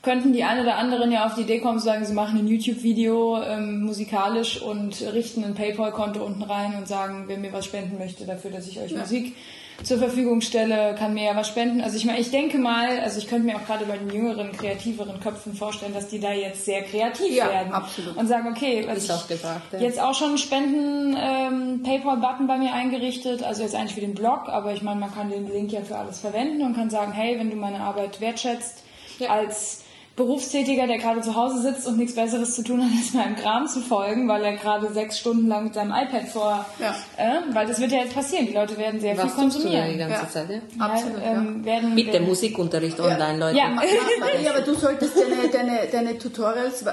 könnten die eine oder anderen ja auf die Idee kommen, zu sagen, sie machen ein YouTube-Video ähm, musikalisch und richten ein PayPal-Konto unten rein und sagen, wer mir was spenden möchte dafür, dass ich euch ja. Musik zur Verfügung stelle, kann mir ja was spenden. Also ich meine, ich denke mal, also ich könnte mir auch gerade bei den jüngeren, kreativeren Köpfen vorstellen, dass die da jetzt sehr kreativ ja, werden absolut. und sagen, okay, was ist auch gefragt, ja. jetzt auch schon einen Spenden ähm, PayPal-Button bei mir eingerichtet, also jetzt eigentlich für den Blog, aber ich meine, man kann den Link ja für alles verwenden und kann sagen, hey, wenn du meine Arbeit wertschätzt ja. als Berufstätiger, der gerade zu Hause sitzt und nichts Besseres zu tun hat, als meinem Kram zu folgen, weil er gerade sechs Stunden lang mit seinem iPad vor, ja. äh, weil das wird ja jetzt passieren. Die Leute werden sehr Was viel konsumieren. Du die ganze ja. Zeit, ja? Absolut. Ja, ähm, werden, mit dem Musikunterricht online, Leute. Ja. ja, aber du solltest deine, deine, deine Tutorials,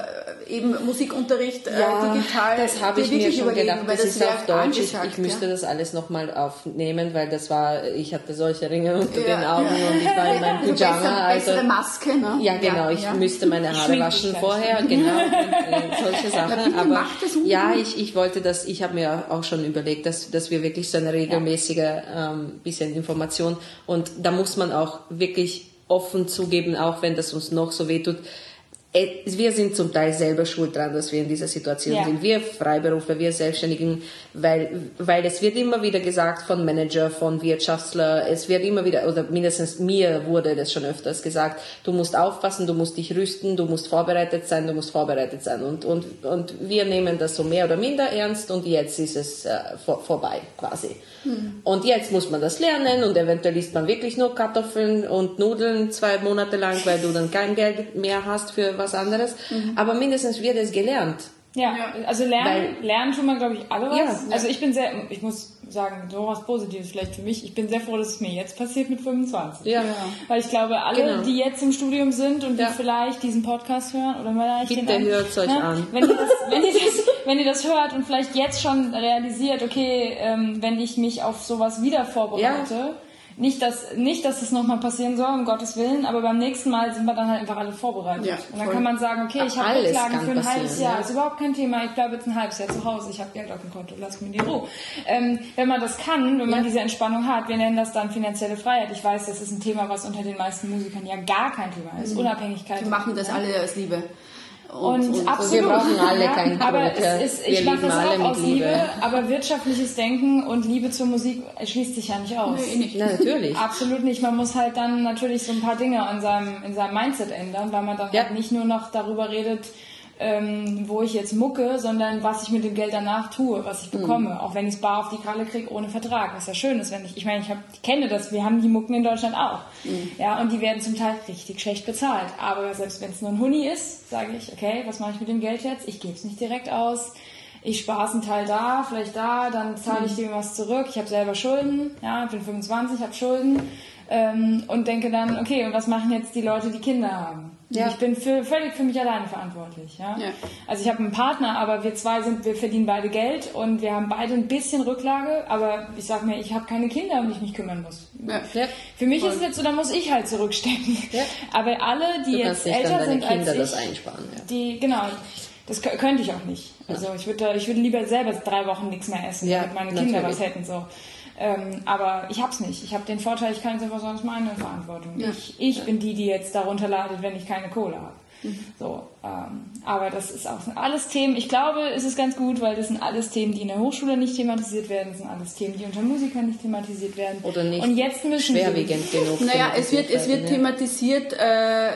eben Musikunterricht äh, digital, das habe ich mir schon gedacht. Das, das ist auf Deutsch. Ich, ich müsste das alles nochmal aufnehmen, weil das war, ich hatte solche Ringe unter den Augen und ich war in meinem also Pyjama. Besser, also, bessere Maske, ne? Ja, genau. Ich müsste meine Haare waschen vorher, genau, und, äh, solche Sachen. Aber ja, ich, ich wollte das, ich habe mir auch schon überlegt, dass, dass wir wirklich so eine regelmäßige ähm, bisschen Information und da muss man auch wirklich offen zugeben, auch wenn das uns noch so wehtut, wir sind zum Teil selber schuld dran, dass wir in dieser Situation ja. sind. Wir Freiberufler, wir Selbstständigen, weil, weil es wird immer wieder gesagt von Manager, von Wirtschaftler, es wird immer wieder, oder mindestens mir wurde das schon öfters gesagt, du musst aufpassen, du musst dich rüsten, du musst vorbereitet sein, du musst vorbereitet sein. Und, und, und wir nehmen das so mehr oder minder ernst und jetzt ist es äh, vor, vorbei quasi. Hm. Und jetzt muss man das lernen und eventuell isst man wirklich nur Kartoffeln und Nudeln zwei Monate lang, weil du dann kein Geld mehr hast für was anderes. Mhm. Aber mindestens wird es gelernt. Ja, also lernen, Weil, lernen tun wir, glaube ich, alle was. Ja, also ich bin sehr, ich muss sagen, so was Positives vielleicht für mich. Ich bin sehr froh, dass es mir jetzt passiert mit 25. Ja. Weil ich glaube, alle, genau. die jetzt im Studium sind und die vielleicht diesen Podcast hören oder vielleicht Bitte den hört euch ne? an. Wenn ihr, das, wenn, ihr das, wenn ihr das hört und vielleicht jetzt schon realisiert, okay, ähm, wenn ich mich auf sowas wieder vorbereite, ja nicht, dass, nicht, dass es nochmal passieren soll, um Gottes Willen, aber beim nächsten Mal sind wir dann halt einfach alle vorbereitet. Ja, und dann kann man sagen, okay, ich habe Rücklagen für ein halbes Jahr, ja. ist überhaupt kein Thema, ich bleibe jetzt ein halbes Jahr zu Hause, ich habe Geld auf dem Konto, lass mir die Ruhe. Ähm, wenn man das kann, wenn man ja. diese Entspannung hat, wir nennen das dann finanzielle Freiheit. Ich weiß, das ist ein Thema, was unter den meisten Musikern ja gar kein Thema ist, mhm. Unabhängigkeit. Die machen das alle aus Liebe. Und, und, und absolut. Wir brauchen alle ja, kein Aber es ist, ich mache das auch aus Liebe. Liebe. aber wirtschaftliches Denken und Liebe zur Musik schließt sich ja nicht aus. Nee, nicht. Na, natürlich. Absolut nicht. Man muss halt dann natürlich so ein paar Dinge in seinem, in seinem Mindset ändern, weil man dann ja. halt nicht nur noch darüber redet, ähm, wo ich jetzt mucke, sondern was ich mit dem Geld danach tue, was ich mhm. bekomme. Mhm. Auch wenn ich es bar auf die Kralle kriege ohne Vertrag. Was ja schön ist, wenn ich, ich meine, ich, hab, ich kenne das, wir haben die Mucken in Deutschland auch. Mhm. Ja, und die werden zum Teil richtig schlecht bezahlt. Aber selbst wenn es nur ein Huni ist, sage ich, okay, was mache ich mit dem Geld jetzt? Ich gebe es nicht direkt aus. Ich spare einen Teil da, vielleicht da, dann zahle ich mhm. dem was zurück. Ich habe selber Schulden, ja, ich bin 25, habe Schulden Ähm, und denke dann, okay, und was machen jetzt die Leute, die Kinder haben? Ja. Ich bin für, völlig für mich alleine verantwortlich. Ja? ja. Also ich habe einen Partner, aber wir zwei sind, wir verdienen beide Geld und wir haben beide ein bisschen Rücklage, aber ich sage mir, ich habe keine Kinder, um die ich mich kümmern muss. Ja. Für mich Voll. ist es jetzt so, da muss ich halt zurückstecken. Aber alle, die jetzt älter sind Kinder als ich, das einsparen. Die genau. Das könnte ich auch nicht. Also ich würde, ich würde lieber selber drei Wochen nichts mehr essen, damit meine Kinder natürlich. was hätten so. Ähm, aber ich habe es nicht. Ich habe den Vorteil, ich kann es einfach sagen, es ist meine Verantwortung. Ja. Ich, ich ja. bin die, die jetzt darunter leidet, wenn ich keine Kohle habe. Mhm. So, ähm, aber das ist auch sind alles Themen. Ich glaube, es ist ganz gut, weil das sind alles Themen, die in der Hochschule nicht thematisiert werden. Das sind alles Themen, die unter Musikern nicht thematisiert werden. Oder nicht Und jetzt müssen schwerwiegend genug. Naja, es wird, es wird thematisiert, äh,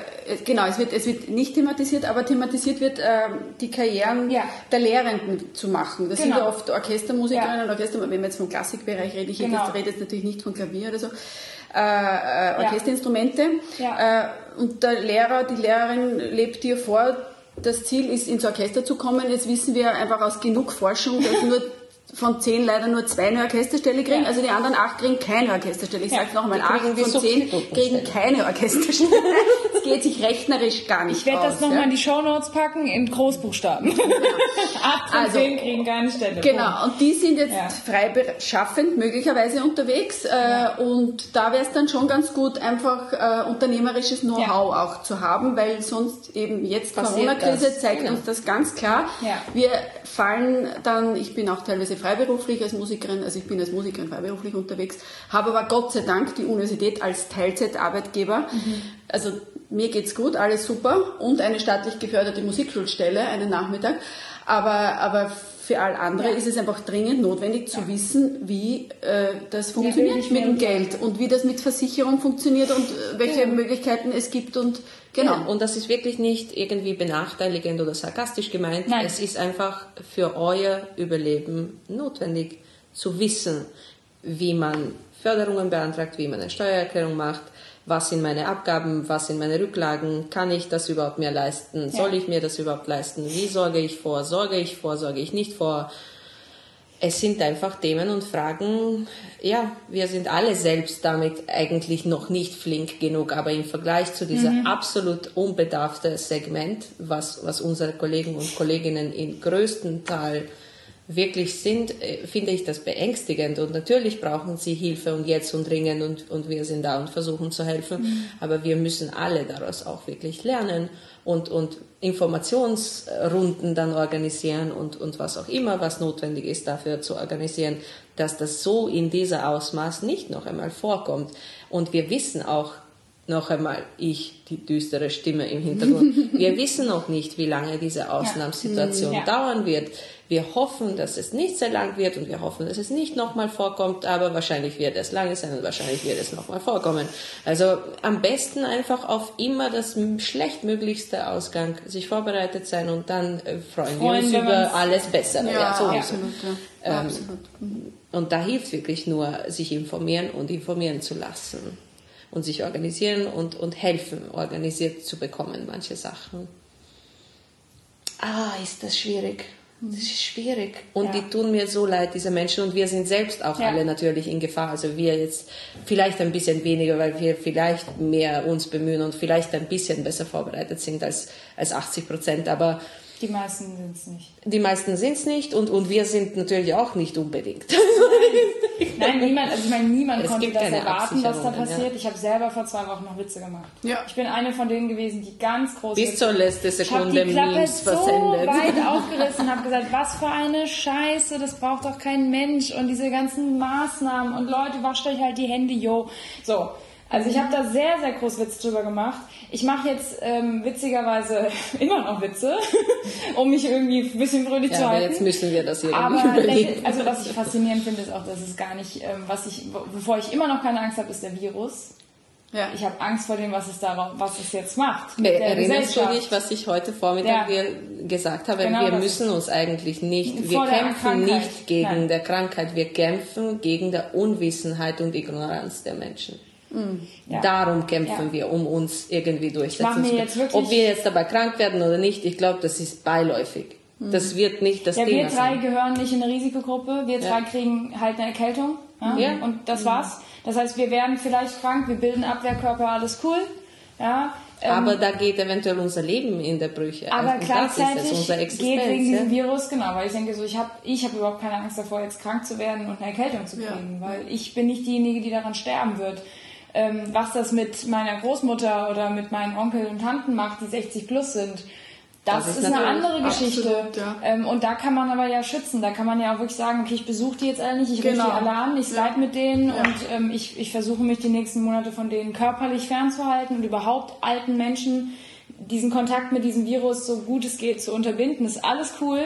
genau, es wird, es wird nicht thematisiert, aber thematisiert wird, äh, die Karrieren ja. der Lehrenden zu machen. Das genau. sind ja oft Orchestermusikerinnen ja. und Orchester, wenn wir jetzt vom Klassikbereich reden, ich genau. rede jetzt natürlich nicht von Klavier oder so, äh, äh, Orchesterinstrumente. Ja. Äh, und der Lehrer, die Lehrerin lebt dir vor, das Ziel ist, ins Orchester zu kommen. Jetzt wissen wir einfach aus genug Forschung, dass nur von zehn leider nur zwei eine Orchesterstelle kriegen, ja. also die anderen acht kriegen keine Orchesterstelle. Ich ja, sage nochmal, acht von zehn kriegen keine Orchesterstelle. Es geht sich rechnerisch gar nicht Ich werde das nochmal ja? in die Shownotes packen, in Großbuchstaben. Genau. acht von also, zehn kriegen keine Stelle. Genau, und die sind jetzt ja. frei schaffend möglicherweise unterwegs äh, und da wäre es dann schon ganz gut, einfach äh, unternehmerisches Know-how auch zu haben, weil sonst eben jetzt Corona-Krise zeigt genau. uns das ganz klar. Wir fallen dann, ich bin auch teilweise freiberuflich als Musikerin, also ich bin als Musikerin freiberuflich unterwegs, habe aber Gott sei Dank die Universität als Teilzeitarbeitgeber. Mhm. Also mir geht's gut, alles super und eine staatlich geförderte Musikschulstelle einen Nachmittag. Aber, aber für all andere ja. ist es einfach dringend notwendig zu ja. wissen, wie äh, das funktioniert mit dem Geld und wie das mit Versicherung funktioniert und äh, welche ja. Möglichkeiten es gibt und genau. und das ist wirklich nicht irgendwie benachteiligend oder sarkastisch gemeint. Nein. Es ist einfach für euer Überleben notwendig zu wissen, wie man Förderungen beantragt, wie man eine Steuererklärung macht, was sind meine Abgaben, was sind meine Rücklagen, kann ich das überhaupt mir leisten, soll ich mir das überhaupt leisten, wie sorge ich vor, sorge ich vor, sorge ich nicht vor. Es sind einfach Themen und Fragen, ja, wir sind alle selbst damit eigentlich noch nicht flink genug, aber im Vergleich zu diesem mhm. absolut unbedarften Segment, was, was unsere Kollegen und Kolleginnen im größten Teil wirklich sind, äh, finde ich das beängstigend. Und natürlich brauchen sie Hilfe und jetzt und dringend und, und wir sind da und versuchen zu helfen. Mhm. Aber wir müssen alle daraus auch wirklich lernen und, und Informationsrunden dann organisieren und, und was auch immer, was notwendig ist, dafür zu organisieren, dass das so in dieser Ausmaß nicht noch einmal vorkommt. Und wir wissen auch, noch einmal ich, die düstere Stimme im Hintergrund. Wir wissen noch nicht, wie lange diese Ausnahmesituation ja. dauern wird. Wir hoffen, dass es nicht sehr lang wird und wir hoffen, dass es nicht nochmal vorkommt, aber wahrscheinlich wird es lange sein und wahrscheinlich wird es nochmal vorkommen. Also am besten einfach auf immer das schlechtmöglichste Ausgang sich vorbereitet sein und dann äh, freuen, freuen wir uns über alles Bessere. Ja, ja, so absolut. Ja. Ähm, absolut. Und da hilft wirklich nur, sich informieren und informieren zu lassen und sich organisieren und, und helfen, organisiert zu bekommen, manche Sachen. Ah, ist das schwierig. Das ist schwierig. Und ja. die tun mir so leid, diese Menschen. Und wir sind selbst auch ja. alle natürlich in Gefahr. Also wir jetzt vielleicht ein bisschen weniger, weil wir vielleicht mehr uns bemühen und vielleicht ein bisschen besser vorbereitet sind als, als 80 Prozent. Aber die meisten sind es nicht. Die meisten sind es nicht und, und wir sind natürlich auch nicht unbedingt. Nein, niemand, also ich meine, niemand es konnte das erwarten, was da passiert. Ja. Ich habe selber vor zwei Wochen noch Witze gemacht. Ja. Ich bin eine von denen gewesen, die ganz groß Bis zur letzten Sekunde ich die Memes so versendet. weit aufgerissen und habe gesagt, was für eine Scheiße, das braucht doch kein Mensch und diese ganzen Maßnahmen und Leute, wascht euch halt die Hände, yo. So, also ich habe da sehr, sehr groß Witz drüber gemacht. Ich mache jetzt ähm, witzigerweise immer noch Witze, um mich irgendwie ein bisschen fröhlich ja, zu halten. Aber jetzt müssen wir das hier aber überlegen. Also was ich faszinierend finde, ist auch, dass es gar nicht, ähm, was ich, wovor ich immer noch keine Angst habe, ist der Virus. Ja. Ich habe Angst vor dem, was es da, was es jetzt macht. Nee, erinnerst du dich, was ich heute Vormittag ja. gesagt habe? Genau, wir müssen uns eigentlich nicht, wir kämpfen nicht gegen Nein. der Krankheit, wir kämpfen gegen der Unwissenheit und Ignoranz der Menschen. Mhm. Ja. Darum kämpfen ja. wir, um uns irgendwie durchsetzen zu können. Ob wir jetzt dabei krank werden oder nicht, ich glaube, das ist beiläufig. Mhm. Das wird nicht das ja, Thema. Wir drei sein. gehören nicht in eine Risikogruppe. Wir drei kriegen halt eine Erkältung. Ja? Und das war's. Das heißt, wir werden vielleicht krank, wir bilden Abwehrkörper, alles cool. Ja, ähm, aber da geht eventuell unser Leben in der Brüche. Aber also gleichzeitig es, geht wegen ja? diesem Virus, genau, weil ich denke so, ich habe ich hab überhaupt keine Angst davor, jetzt krank zu werden und eine Erkältung zu kriegen, ja. weil ich bin nicht diejenige, die daran sterben wird. Ähm, was das mit meiner Großmutter oder mit meinen Onkel und Tanten macht, die 60 plus sind, das, das ist, ist eine andere Geschichte. Absolut, ja. ähm, und da kann man aber ja schützen. Da kann man ja auch wirklich sagen, okay, ich besuche die jetzt alle nicht, ich genau. rufe die alle an, ich ja. mit denen ja. und ähm, ich, ich versuche mich die nächsten Monate von denen körperlich fernzuhalten und überhaupt alten Menschen diesen Kontakt mit diesem Virus so gut es geht zu unterbinden. ist alles cool.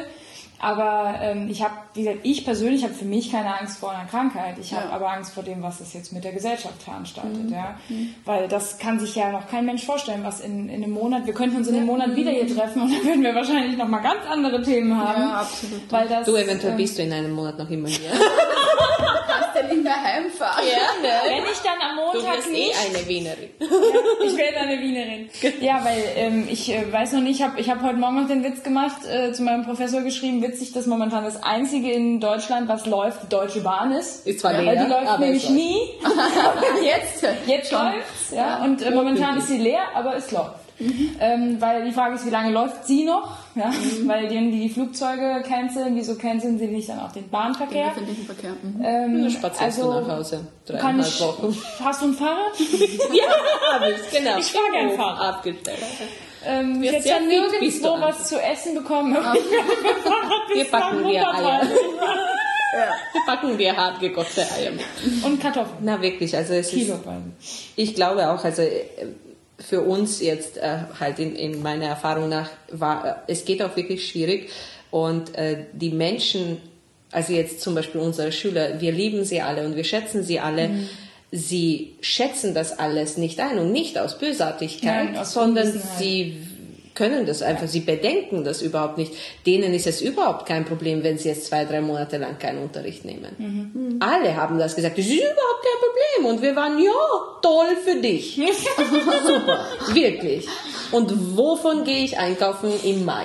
Aber ähm, ich habe, wie gesagt, ich persönlich habe für mich keine Angst vor einer Krankheit. Ich habe ja. aber Angst vor dem, was das jetzt mit der Gesellschaft veranstaltet. Mhm. Ja? Mhm. Weil das kann sich ja noch kein Mensch vorstellen, was in, in einem Monat, wir könnten uns in einem Monat wieder hier treffen und dann würden wir wahrscheinlich noch mal ganz andere Themen haben. Ja, absolut. Weil das, du, eventuell ähm, bist du in einem Monat noch immer hier. kannst du nicht mehr heimfahren. Ja, ne? Wenn ich dann am Montag du bist eh nicht... eh eine Wienerin. Ja, ich werde eine Wienerin. Ja, weil ähm, ich äh, weiß noch nicht, ich habe ich hab heute Morgen noch den Witz gemacht, äh, zu meinem Professor geschrieben, witzig, dass momentan das einzige in Deutschland, was läuft, die Deutsche Bahn ist. Ist zwar ja, leer, weil die läuft nämlich nie. jetzt jetzt läuft's, ja. Und äh, momentan ist sie leer, aber es läuft. Mhm. Ähm, weil die Frage ist, wie lange läuft sie noch? Ja? Mhm. Weil die, die die Flugzeuge canceln, wieso canceln sie nicht dann auch den Bahnverkehr? Den öffentlichen Verkehr. Mhm. Ähm, du spazierst also, du nach Hause. Dreieinhalb ich, Wochen. Hast du ein Fahrrad? ja, habe ich, genau. Ich fahre gerne Fahrrad. Abgestellt. Ähm, jetzt ja nirgendwo was zu essen bekommen. Ah. Wir packen dir Eier. Ja. Wir packen dir hart gekochte Eier. Und Kartoffeln. Na wirklich, also es Kilo ist, ich glaube auch, also für uns jetzt äh, halt in, in meiner Erfahrung nach war, äh, es geht auch wirklich schwierig und äh, die Menschen, also jetzt zum Beispiel unsere Schüler, wir lieben sie alle und wir schätzen sie alle. Mhm. Sie schätzen das alles nicht ein und nicht aus Bösartigkeit, aus sondern sie können das einfach, sie bedenken das überhaupt nicht. Denen ist es überhaupt kein Problem, wenn sie jetzt zwei, drei Monate lang keinen Unterricht nehmen. Mhm. Alle haben das gesagt, das ist überhaupt kein Problem. Und wir waren, ja, toll für dich. Super, wirklich. Und wovon gehe ich einkaufen im Mai?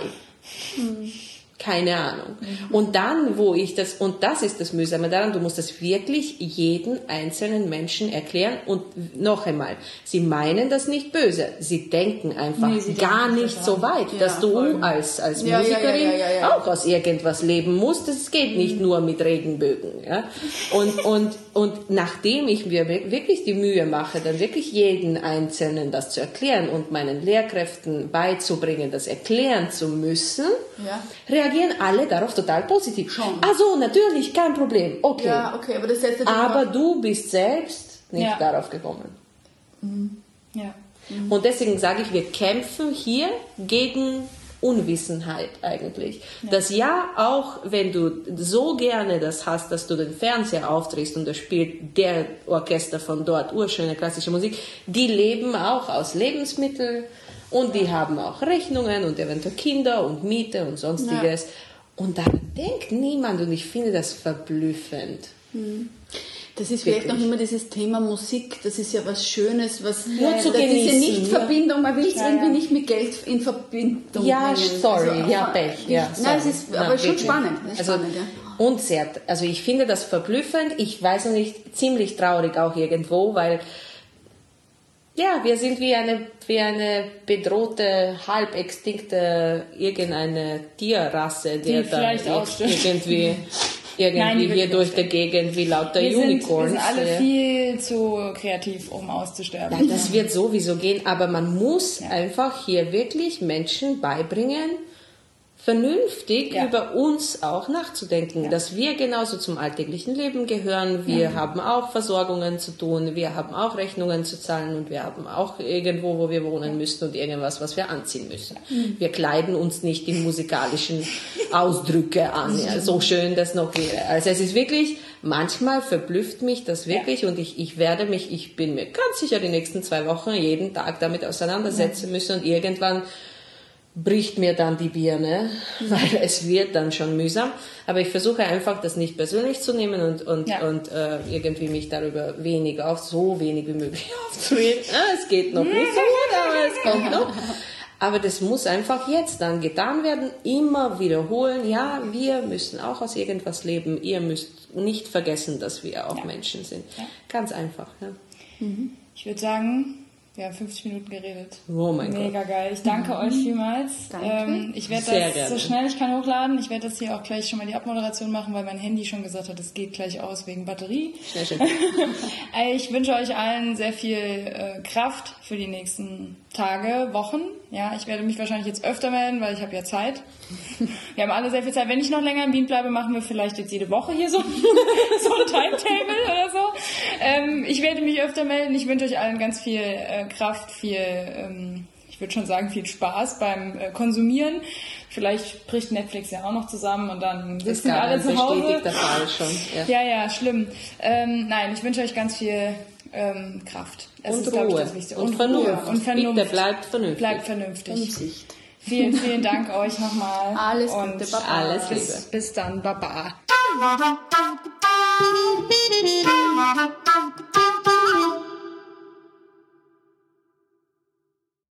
Mhm keine Ahnung. Mhm. Und dann, wo ich das, und das ist das Mühsame daran, du musst das wirklich jeden einzelnen Menschen erklären und noch einmal, sie meinen das nicht böse, sie denken einfach nee, sie gar denken nicht so weit, ja, dass du voll. als, als ja, Musikerin ja, auch aus irgendwas leben musst, das geht mhm. nicht nur mit Regenbögen, ja. Und, und, und nachdem ich mir wirklich die Mühe mache, dann wirklich jeden Einzelnen das zu erklären und meinen Lehrkräften beizubringen, das erklären zu müssen, reagieren reagieren alle darauf total positiv. Schon. Also natürlich, kein Problem. Okay. Ja, okay, aber Aber du bist selbst nicht ja. darauf gekommen. Mhm. Ja. Mhm. Und deswegen sage ich, wir kämpfen hier gegen Unwissenheit eigentlich. Ja. Das ja, auch wenn du so gerne das hast, dass du den Fernseher aufdrehst und da spielt der Orchester von dort, urschöne klassische Musik, die leben auch aus Lebensmitteln und die haben auch Rechnungen und eventuell Kinder und Miete und sonstiges. Ja. Und daran denkt niemand und ich finde das verblüffend. Hm. Das ist vielleicht noch immer dieses Thema Musik, das ist ja was Schönes, was nur zu genießen, diese Nichtverbindung, man will es ja, irgendwie ja. nicht mit Geld in Verbindung ja, bringen. Sorry, also, ja, Pech. Ja, sorry. Nein, es ist aber Nein, schon spannend. Also, spannend ja. Und sehr, also ich finde das verblüffend, ich weiß noch nicht, ziemlich traurig auch irgendwo, weil ja, wir sind wie eine, wie eine bedrohte, halb extinkte irgendeine Tierrasse, die, die dann irgendwie, irgendwie Nein, hier durch die Gegend wie lauter wir Unicorns. Sind, wir sind alle viel zu kreativ, um auszusterben. Ja, das wird sowieso gehen, aber man muss einfach hier wirklich Menschen beibringen, vernünftig ja. über uns auch nachzudenken, ja. dass wir genauso zum alltäglichen Leben gehören. Wir ja. haben auch Versorgungen zu tun, wir haben auch Rechnungen zu zahlen und wir haben auch irgendwo, wo wir wohnen müssen und irgendwas, was wir anziehen müssen. Mhm. Wir kleiden uns nicht in musikalischen Ausdrücke an. so schön das noch wäre. Also es ist wirklich, manchmal verblüfft mich das wirklich und ich, ich werde mich, ich bin mir ganz sicher die nächsten zwei Wochen jeden Tag damit auseinandersetzen müssen und irgendwann bricht mir dann die Birne, weil es wird dann schon mühsam. Aber ich versuche einfach, das nicht persönlich zu nehmen und, und, ja. und äh, irgendwie mich darüber wenig auf, so wenig wie möglich aufzureden. Ah, es geht noch nicht so gut, aber es kommt noch. Aber das muss einfach jetzt dann getan werden, immer wiederholen. Ja, wir müssen auch aus irgendwas leben. Ihr müsst nicht vergessen, dass wir auch ja. Menschen sind. Ja. Ganz einfach. Ja. Mhm. Ich würde sagen, wir haben 50 Minuten geredet. Oh mein Mega Gott. geil. Ich danke mhm. euch vielmals. Danke. Ähm, ich werde das gerne. so schnell ich kann hochladen. Ich werde das hier auch gleich schon mal die Abmoderation machen, weil mein Handy schon gesagt hat, es geht gleich aus wegen Batterie. Sehr schön. ich wünsche euch allen sehr viel äh, Kraft für die nächsten Tage, Wochen. Ja, ich werde mich wahrscheinlich jetzt öfter melden, weil ich habe ja Zeit. Wir haben alle sehr viel Zeit. Wenn ich noch länger in Wien bleibe, machen wir vielleicht jetzt jede Woche hier so, so ein Timetable oder so. Ähm, ich werde mich öfter melden. Ich wünsche euch allen ganz viel äh, Kraft, viel, ähm, ich würde schon sagen, viel Spaß beim äh, Konsumieren. Vielleicht bricht Netflix ja auch noch zusammen und dann sitzen wir alle zu Hause. Das Fall schon. Ja, ja, ja schlimm. Ähm, nein, ich wünsche euch ganz viel ähm, Kraft. Das und ist, Ruhe. Ich, das Wichtigste. Und, und Vernunft. Ruhe. Und Vernunft. Bitte bleibt vernünftig. Bleibt vernünftig. Umsicht. Vielen, vielen Dank euch nochmal. Alles und Gute, Baba. Alles Liebe. Bis, bis dann, Baba. Thank.